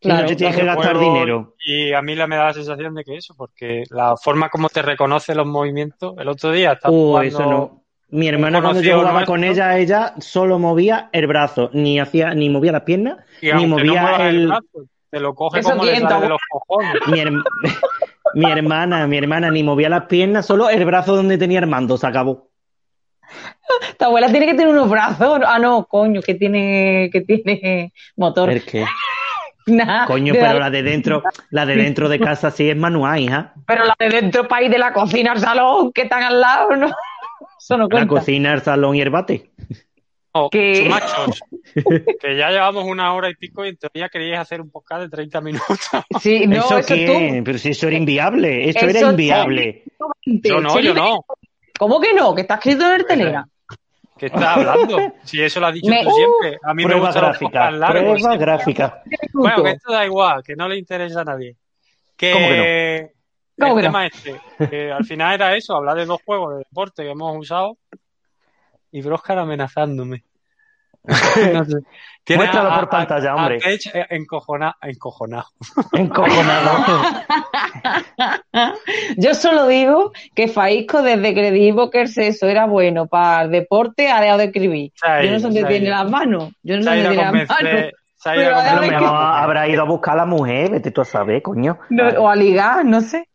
Y Claro, no te tienes que gastar dinero. Y a mí la me da la sensación de que eso, porque la forma como te reconoce los movimientos, el otro día estaba Uh, jugando- eso no. Mi hermana cuando yo jugaba nuestro. con ella, ella solo movía el brazo, ni hacía, ni movía las piernas, y ni no movía el el, brazo, te lo coge Eso como le sale de los cojones. mi, herm- [laughs] mi hermana, mi hermana ni movía las piernas, solo el brazo donde tenía el mando, se acabó. Tu abuela tiene que tener unos brazos. Ah, no, coño, que tiene, que tiene motor. Es que, Nah, coño, pero la- la de dentro, la de dentro de casa sí es manual, hija. pero la de dentro para ir de la cocina al salón, que están al lado, ¿no? [laughs] Eso no La cocina, el salón y el bate. Que- [laughs] chumachos, que ya llevamos una hora y pico y en teoría queríais hacer un podcast de 30 minutos. [laughs] Sí, no, ¿Eso, eso, qué? Pero si eso era inviable, eso, Eso era tú. inviable. tú. Yo no, yo no. ¿Cómo que no? Que está escrito en el Telegram. ¿Qué estás hablando? Si eso lo has dicho Me- tú siempre. A mí me los gráfica, largos. prueba gráfica. Bueno, que esto da igual, que no le interesa a nadie. Que, ¿Cómo ¿Cómo el que no? tema este, que al final era eso, hablar de dos juegos de deporte que hemos usado y Broscar amenazándome. [laughs] No sé. [laughs] Tiene Muéstralo a- por a- pantalla, a hombre. Eh, encojona- encojonado. [laughs] Encojonado. Yo solo digo que Faisco, desde que le di Bokers eso era bueno para el deporte, ha dejado de escribir. Yo no sé dónde tiene las manos. Yo no sé dónde a tiene las manos. Pero a a A lo mejor habrá ido a buscar a la mujer, vete tú a saber, coño. No, o a ligar, no sé.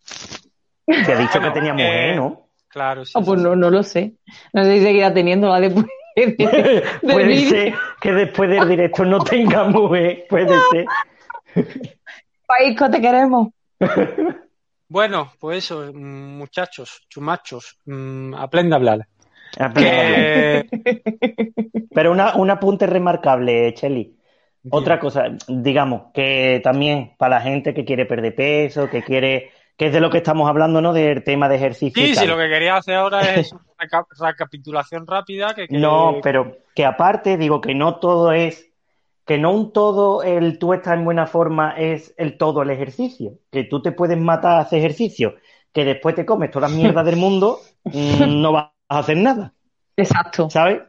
Te ha dicho Bueno, que tenía mujer, eh, ¿no? Claro, sí. Ah, pues sí, no, no lo sé. No sé si seguirá teniéndola después. [laughs] de- Puede vídeo. ser que después del directo no tenga mujer, puede ser. Faisco, te queremos. [laughs] Bueno, pues eso, mm, muchachos, chumachos, mm, aprende a hablar. Aprende. Que, Pero una, un apunte remarcable, Cheli. Otra cosa, digamos, que también para la gente que quiere perder peso, que quiere, que es de lo que estamos hablando, ¿no? Del tema de ejercicio. y Sí, tal. sí, lo que quería hacer ahora es una reca- recapitulación rápida. Que, que- No, pero que aparte digo que no todo es que no un todo el tú estás en buena forma es el todo el ejercicio, que tú te puedes matar a hacer ejercicio, que después te comes toda la mierda del mundo, mm, no vas a hacer nada. Exacto. ¿Sabes?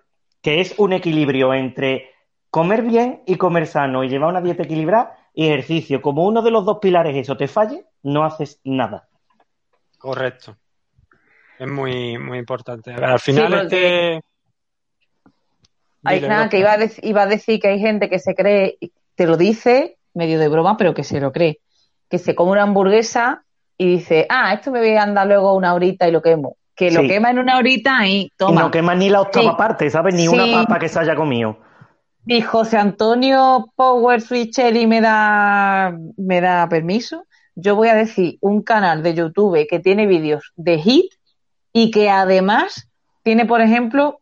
Que es un equilibrio entre comer bien y comer sano y llevar una dieta equilibrada y ejercicio. Como uno de los dos pilares eso te falle, no haces nada. Correcto. Es muy, muy importante. A ver, al final este... Hay Dile, nada que iba a, dec- iba a decir que hay gente que se cree, te lo dice medio de broma, pero que se lo cree, que se come una hamburguesa y dice, ah, esto me voy a andar luego una horita y lo quemo. Que lo Sí. quema en una horita y Y toma. no quemas ni la octava Sí. parte, ¿sabes? Ni Sí. una papa que se haya comido. Y José Antonio Power Switcheri me da, me da permiso. Yo voy a decir un canal de YouTube que tiene vídeos de hit y que además tiene, por ejemplo,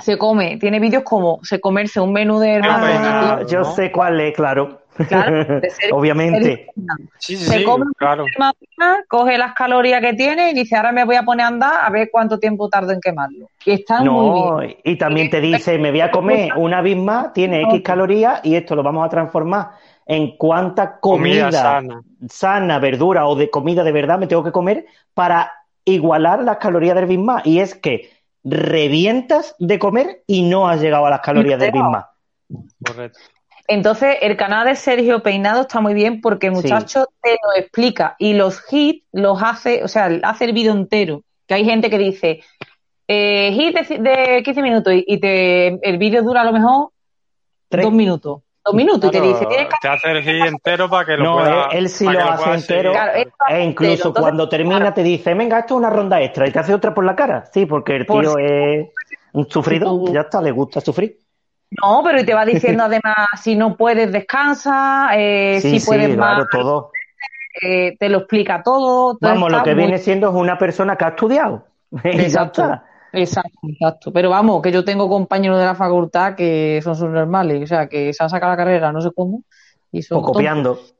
se come, tiene vídeos como se comerse un menú de Ah. Ah, yo ¿no? sé cuál es, claro. Claro, [laughs] Obviamente. Sí, sí, Se sí, come claro. Madonna, coge las calorías que tiene y dice, ahora me voy a poner a andar a ver cuánto tiempo tardo en quemarlo. Y está muy No, bien. y también te dice, me voy a comer una Big Mac, tiene X calorías y esto lo vamos a transformar en cuánta comida, Comida sana. sana, verdura o de comida de verdad me tengo que comer para igualar las calorías del Big Mac. Y es que revientas de comer y no has llegado a las calorías del Big Mac. Correcto. Entonces, el canal de Sergio Peinado está muy bien porque el Sí. muchacho te lo explica y los hits los hace, o sea, hace el vídeo entero. Que hay gente que dice, eh, hit de, de 15 minutos y, y te, el vídeo dura a lo mejor Tres. dos minutos. Dos minutos y te dice, tienes que te hace el hit entero para que lo No, pueda... él- él sí lo hace entero. Claro, E incluso entero. Entonces, cuando termina claro, te dice, venga, esto es una ronda extra y te hace otra por la cara. Sí, porque el tío es un sufrido, tú- ya está, le gusta sufrir. No, pero y te va diciendo [laughs] además, si no puedes, descansa, eh, Sí, si puedes sí, más, claro, todo. eh, te lo explica todo. todo Vamos, lo que muy- viene siendo es una persona que ha estudiado. [laughs] Exacto. Exacto, exacto. Pero vamos, que yo tengo compañeros de la facultad que son subnormales, o sea, que se han sacado la carrera no sé cómo y son O copiando. tontos,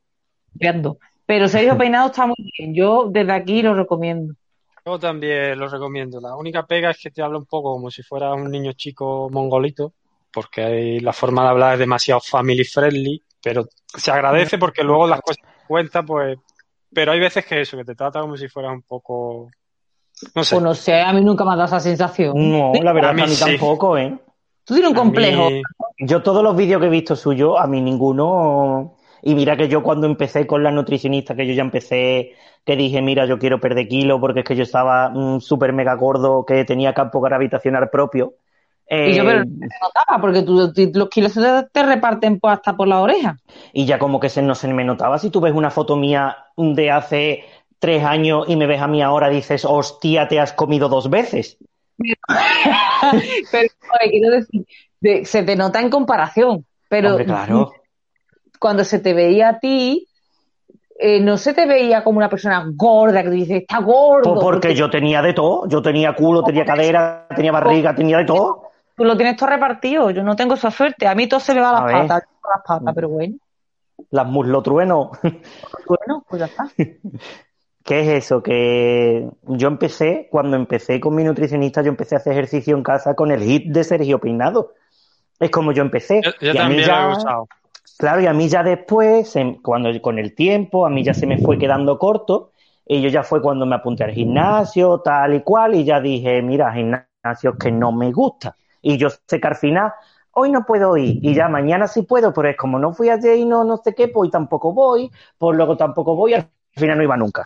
copiando. Pero Sergio [laughs] Peinado está muy bien. Yo desde aquí lo recomiendo. Yo también lo recomiendo. La única pega es que te habla un poco como si fuera un niño chico mongolito, porque hay- la forma de hablar es demasiado family friendly, pero se agradece porque luego las cosas que cuenta, pues. Pero hay veces que eso, que te trata como si fueras un poco. No sé. Pues no sé, a mí nunca me ha dado esa sensación. No, la verdad A mí que a mí sí. tampoco, ¿eh? Tú tienes un complejo. mí- Yo todos los vídeos que he visto suyos, a mí ninguno... Y mira que yo cuando empecé con la nutricionista, que yo ya empecé, que dije, mira, yo quiero perder kilos porque es que yo estaba mm, súper mega gordo, que tenía campo gravitacional propio. Y yo, Eh, pero no te notaba, porque tú, los kilos se te, te reparten pues, hasta por la oreja. Y ya como que se, no se me notaba. Si tú ves una foto mía de hace tres años y me ves a mí ahora, dices, hostia, te has comido dos veces. [laughs] Pero quiero decir, de- se te nota en comparación. Pero Hombre, claro. cuando se te veía a ti, eh, no se te veía como una persona gorda que dices, está gordo. Pues porque yo tenía de todo. Yo tenía culo, tenía cadera, tenía barriga, tenía de todo. Tú lo tienes todo repartido. Yo no tengo esa suerte. A mí todo se me va a las ver. patas. las patas, pero bueno. Las muslotruenos. Bueno, pues ya está. [laughs] ¿Qué es eso? Que yo empecé, cuando empecé con mi nutricionista, yo empecé a hacer ejercicio en casa con el hit de Sergio Peinado. Es como yo empecé. Yo, yo Y a mí también ya- lo he usado. Claro, y a mí ya después, cuando con el tiempo, a mí ya se me fue quedando corto. Y yo ya fue cuando me apunté al gimnasio, tal y cual, y ya dije, mira, gimnasios que no me gusta. Y yo sé que al final, hoy no puedo ir, y ya mañana sí puedo, pero es como no fui ayer y no, no sé qué, pues hoy tampoco voy, pues luego tampoco voy, al final no iba nunca.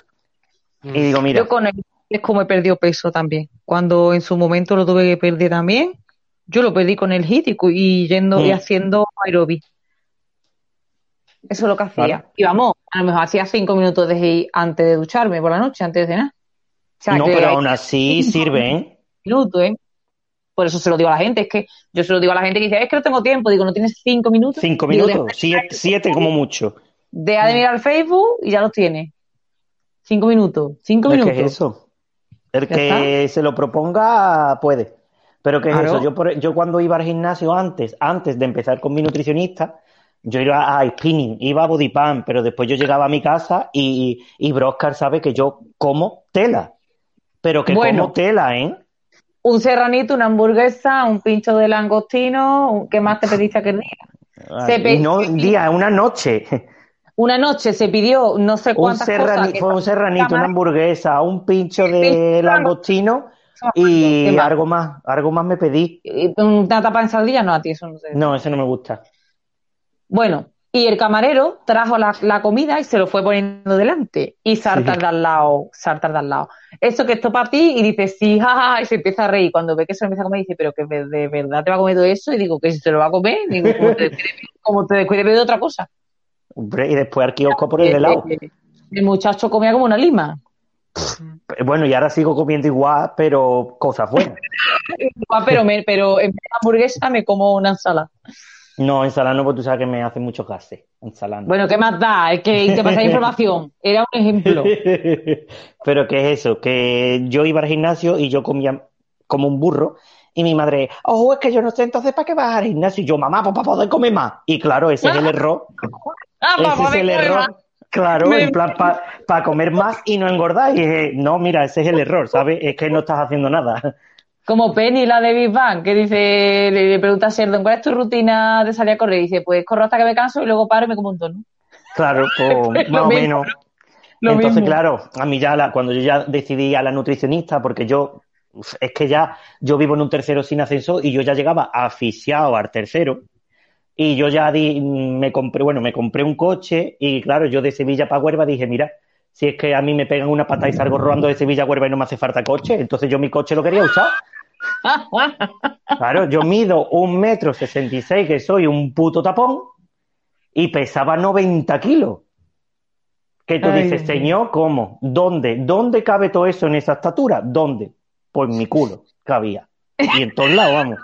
Y digo, mira, Yo con él es como he perdido peso también. Cuando en su momento lo tuve que perder también, yo lo perdí con el hit y, yendo y Mm. haciendo aeróbic. Eso es lo que hacía. Claro. Y vamos, a lo mejor hacía cinco minutos de hit antes de ducharme por la noche, antes de cenar. O sea, no, pero aún así sirve, ¿eh? minutos, ¿eh? Por eso se lo digo a la gente. Es que yo se lo digo a la gente que dice, es que no tengo tiempo. Digo, ¿no tienes cinco minutos? Cinco minutos, siete, siete como mucho. Deja de mirar el Facebook y ya los tienes. Cinco minutos. Cinco minutos. es eso. El que se lo proponga puede. Pero ¿qué es Claro. eso? Yo, por- yo cuando iba al gimnasio antes, antes de empezar con mi nutricionista, yo iba a spinning, iba a body pump, pero después yo llegaba a mi casa y, y Broscar sabe que yo como tela. Pero que Bueno. como tela, ¿eh? Un serranito, una hamburguesa, un pincho de langostino, un- ¿qué más te pediste aquel día? Se Y no un día, una noche. [laughs] Una noche se pidió no sé Un cuántas serrani- cosas. que fue un serranito, una hamburguesa, un pincho de langostino ¿Qué y algo más, algo más me pedí. Una tapa en sardilla, no, a ti eso no sé. No, ese no me gusta. Bueno, y el camarero trajo la, la comida y se lo fue poniendo delante. Y Sartar Sí. de al lado, Sartar de al lado. Eso que esto para ti, y dice, sí, jaja, y se empieza a reír. Cuando ve que se lo empieza a comer, dice, pero que de de verdad te va a comer todo eso. Y digo, que si se lo va a comer, digo, como te descuide, como te descuide de otra cosa. Hombre, y después al kiosco por el Eh, helado. eh, el muchacho comía como una lima. Bueno, y ahora sigo comiendo igual, pero cosas buenas. [laughs] Pero, me, pero en vez de hamburguesa me como una ensalada. No, ensalada no, porque tú sabes que me hace mucho gases. No. Bueno, ¿qué más da? Es que te pasa [laughs] información. Era un ejemplo. [laughs] Pero ¿qué es eso? Que yo iba al gimnasio y yo comía como un burro y mi madre, oh, es que yo no sé entonces para qué vas al gimnasio. Y yo, mamá, pues para poder comer más. Y claro, ese es el error. Ah, Ese papá, es el error. más. Claro, Me- en plan, para comer más y no engordar. Y dije, no, mira, ese es el error, ¿sabes? Es que no estás haciendo nada. Como Penny, la de Big Bang, que dice, le, le pregunta a Sheldon, ¿cuál es tu rutina de salir a correr? Y dice, pues corro hasta que me canso y luego paro y me como un tono. Claro, [laughs] pues más o menos. Lo Entonces, mismo. claro, a mí ya, la- cuando yo ya decidí a la nutricionista, porque yo, es que ya, yo vivo en un tercero sin ascensor y yo ya llegaba asfixiado al tercero. Y yo ya di- me compré, bueno, me compré un coche y claro, yo de Sevilla para Huelva dije, mira, si es que a mí me pegan una pata y salgo rodando de Sevilla a Huelva y no me hace falta coche, entonces yo mi coche lo quería usar. [laughs] Claro, yo mido un metro sesenta y seis, que soy un puto tapón, y pesaba 90 kilos. Que tú Ay, dices, señor, ¿cómo? ¿Dónde? ¿Dónde cabe todo eso en esa estatura? ¿Dónde? Pues mi culo cabía. Y en todos lados, vamos.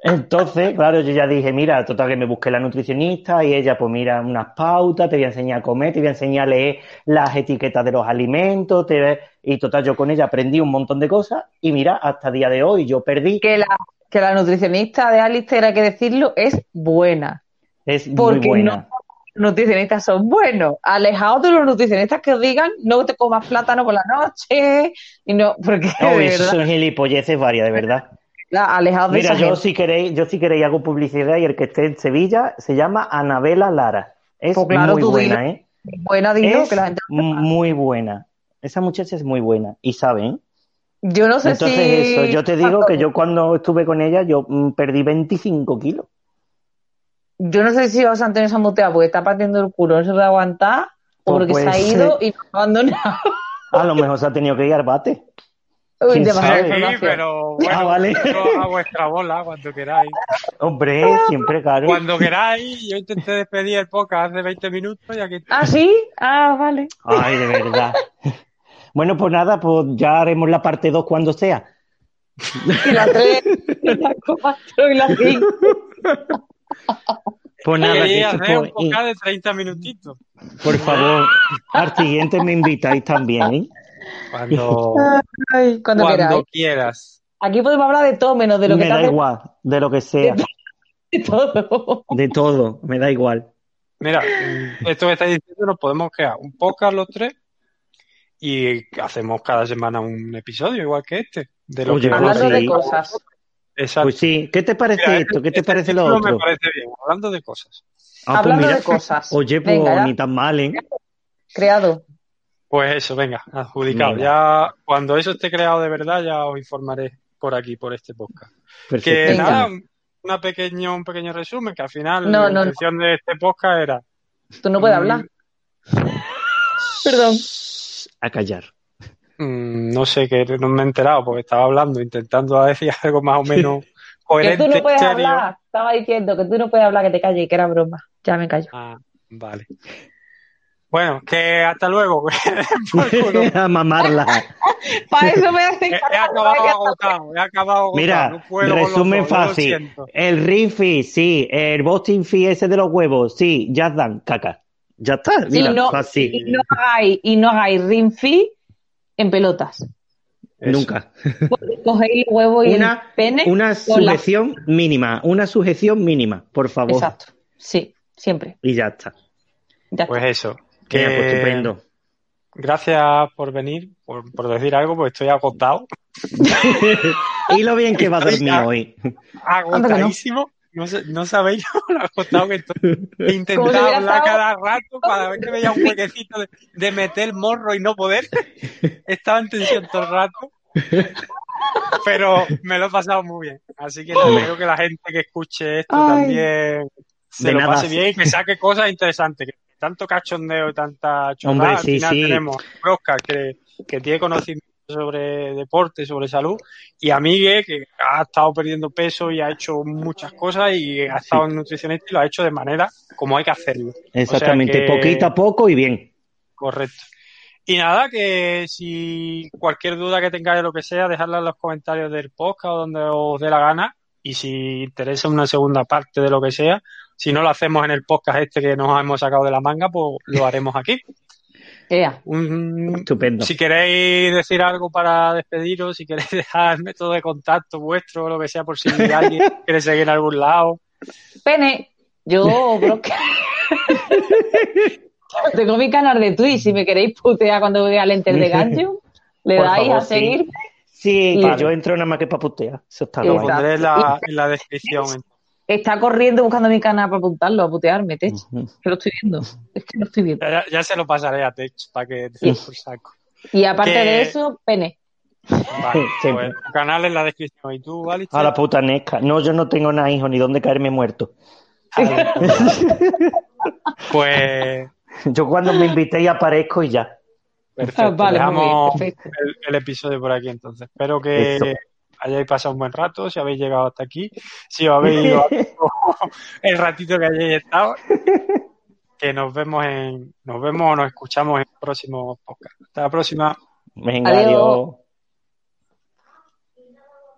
Entonces, claro, yo ya dije, mira, total que me busqué la nutricionista y ella, pues mira, unas pautas, te voy a enseñar a comer, te voy a enseñar a leer las etiquetas de los alimentos, te... y total, yo con ella aprendí un montón de cosas y mira, hasta el día de hoy yo perdí, Que la, que la nutricionista de Alistair, hay que decirlo, es buena. es muy Porque buena. no los nutricionistas son buenos. Alejados de los nutricionistas que os digan, no te comas plátano por la noche. Y no, porque No, de eso son gilipolleces varias, de verdad. De Mira, esa yo gente. si queréis, yo si queréis hago publicidad y el que esté en Sevilla se llama Anabela Lara. Es Pues claro, muy buena, dilo. ¿eh? Buena, dilo, Es que la gente muy buena. Esa muchacha es muy buena y sabe, ¿eh? Yo no sé Entonces si... eso, yo te digo que yo cuando estuve con ella yo mm, perdí 25 kilos. Yo no sé si José Antonio se ha muteado porque está partiendo el culo, no se puede aguantar, o Pues porque se ha ido y nos ha abandonado. A lo mejor se ha tenido que ir al bate. Uy, ¿Quién demasiada sabe? Sí, pero [laughs] bueno, Ah, vale. yo a vuestra bola cuando queráis. Hombre, siempre claro. Cuando queráis, yo intenté despedir el podcast hace 20 minutos y aquí ¿Ah, sí? Ah, vale. Ay, de verdad. [laughs] Bueno, pues nada, pues ya haremos la parte 2 cuando sea. Y la 3, [laughs] y la 4 y la 5. Pues nada, que quería eso, hacer un podcast de 30 minutitos. por favor, al siguiente me invitáis también, ¿eh? Cuando, [laughs] Ay, cuando, quieras. Aquí podemos hablar de todo menos de lo que me te da hace igual, de lo que sea, [laughs] de todo. de todo, me da igual. Mira, esto que estáis diciendo, nos podemos crear un podcast los tres y hacemos cada semana un episodio igual que este. De lo Oye, que pues Hablando de sí. cosas. Exacto. Pues sí, ¿qué te parece Mira, esto? ¿Qué te este parece lo título otro? Me parece bien, hablando de cosas. Ah, pues Hablando mira. de cosas. Oye, pues Venga, ni tan mal, ¿eh? Creado. Pues eso, venga, adjudicado. Venga. Ya cuando eso esté creado de verdad, ya os informaré por aquí, por este podcast. Que. Venga. nada, un, una pequeño, un pequeño resumen, que al final No, la no, intención de este podcast era Tú no puedes Mm. hablar. [laughs] Perdón. A callar. mm, no sé, que no me he enterado porque estaba hablando, intentando [laughs] decir algo más o menos [laughs] Que coherente, tú no puedes serio. hablar. Estaba diciendo que tú no puedes hablar, que te calles y que era broma. Ya me callo. Ah, vale. Bueno, que hasta luego. [laughs] [laughs] A mamarla. [laughs] Para eso me hace He, he acabado agotado, he acabado agotado. Mira, no puedo resumen dos, fácil. El ring fee, sí. El Boston fee ese de los huevos, sí. Ya dan caca. Ya está. Mira, y no, fácil. y no hagáis, y no hagáis ring fee en pelotas. Eso. Nunca. Cogéis el huevo y Una, el pene. una la- sujeción mínima. Una sujeción mínima, por favor. Exacto. Sí, siempre. Y ya está. Ya Pues está. eso. Mira, pues Que estupendo. gracias por venir, por, por decir algo, porque estoy agotado. [laughs] y lo bien que va a dormir hoy. Agotadísimo. No, sabéis [laughs] lo acostado que estoy. [laughs] He intentado hablar estado- cada rato cada vez que veía un huequecito de, de meter el morro y no poder. Estaba en tensión todo el rato. Pero me lo he pasado muy bien. Así que espero que la gente que escuche esto Ay. también se De lo nada. pase bien y que saque cosas interesantes. Tanto cachondeo y tanta chorrada. Al final sí. tenemos a Oscar que, que tiene conocimiento sobre deporte, sobre salud, y a Miguel que ha estado perdiendo peso y ha hecho muchas cosas y ha estado en nutricionista y lo ha hecho de manera como hay que hacerlo. Exactamente, O sea que- poquito a poco y bien. Correcto. Y nada, que si cualquier duda que tengáis de lo que sea, dejadla en los comentarios del podcast o donde os dé la gana. Y si interesa una segunda parte de lo que sea, si no lo hacemos en el podcast este que nos hemos sacado de la manga, pues lo haremos aquí. [laughs] Ea. Un- Estupendo. si queréis decir algo para despediros, si queréis dejar el método de contacto vuestro lo que sea, por si [laughs] alguien quiere seguir en algún lado. Pene, yo, bro, que- [laughs] tengo mi canal de Twitch. Si me queréis putear cuando vea lentes de gancho, le Por dais favor, a sí. seguir. Sí, que yo entro nada más que para putear. Eso está Lo pondré en la, en la descripción. Está corriendo buscando mi canal para apuntarlo, a putearme, Tech. Que lo estoy viendo. Es que lo estoy viendo. Ya, ya se lo pasaré a Tech para que te por saco. Y aparte Que- de eso, pene. Vale, [laughs] pues tu canal en la descripción. ¿Y tú, Alice? A la puta nesca. No, yo no tengo nada, hijo, ni dónde caerme muerto. [laughs] Pues Yo cuando me invitéis aparezco y ya. perfecto. Vale, muy bien, Dejamos perfecto. el, el episodio por aquí entonces. Espero que Eso. Hayáis pasado un buen rato, si habéis llegado hasta aquí, si os habéis ido [laughs] el ratito que hayáis estado. Que nos vemos en, nos vemos o nos escuchamos en el próximo podcast. Hasta la próxima. Venga, Adiós. adiós.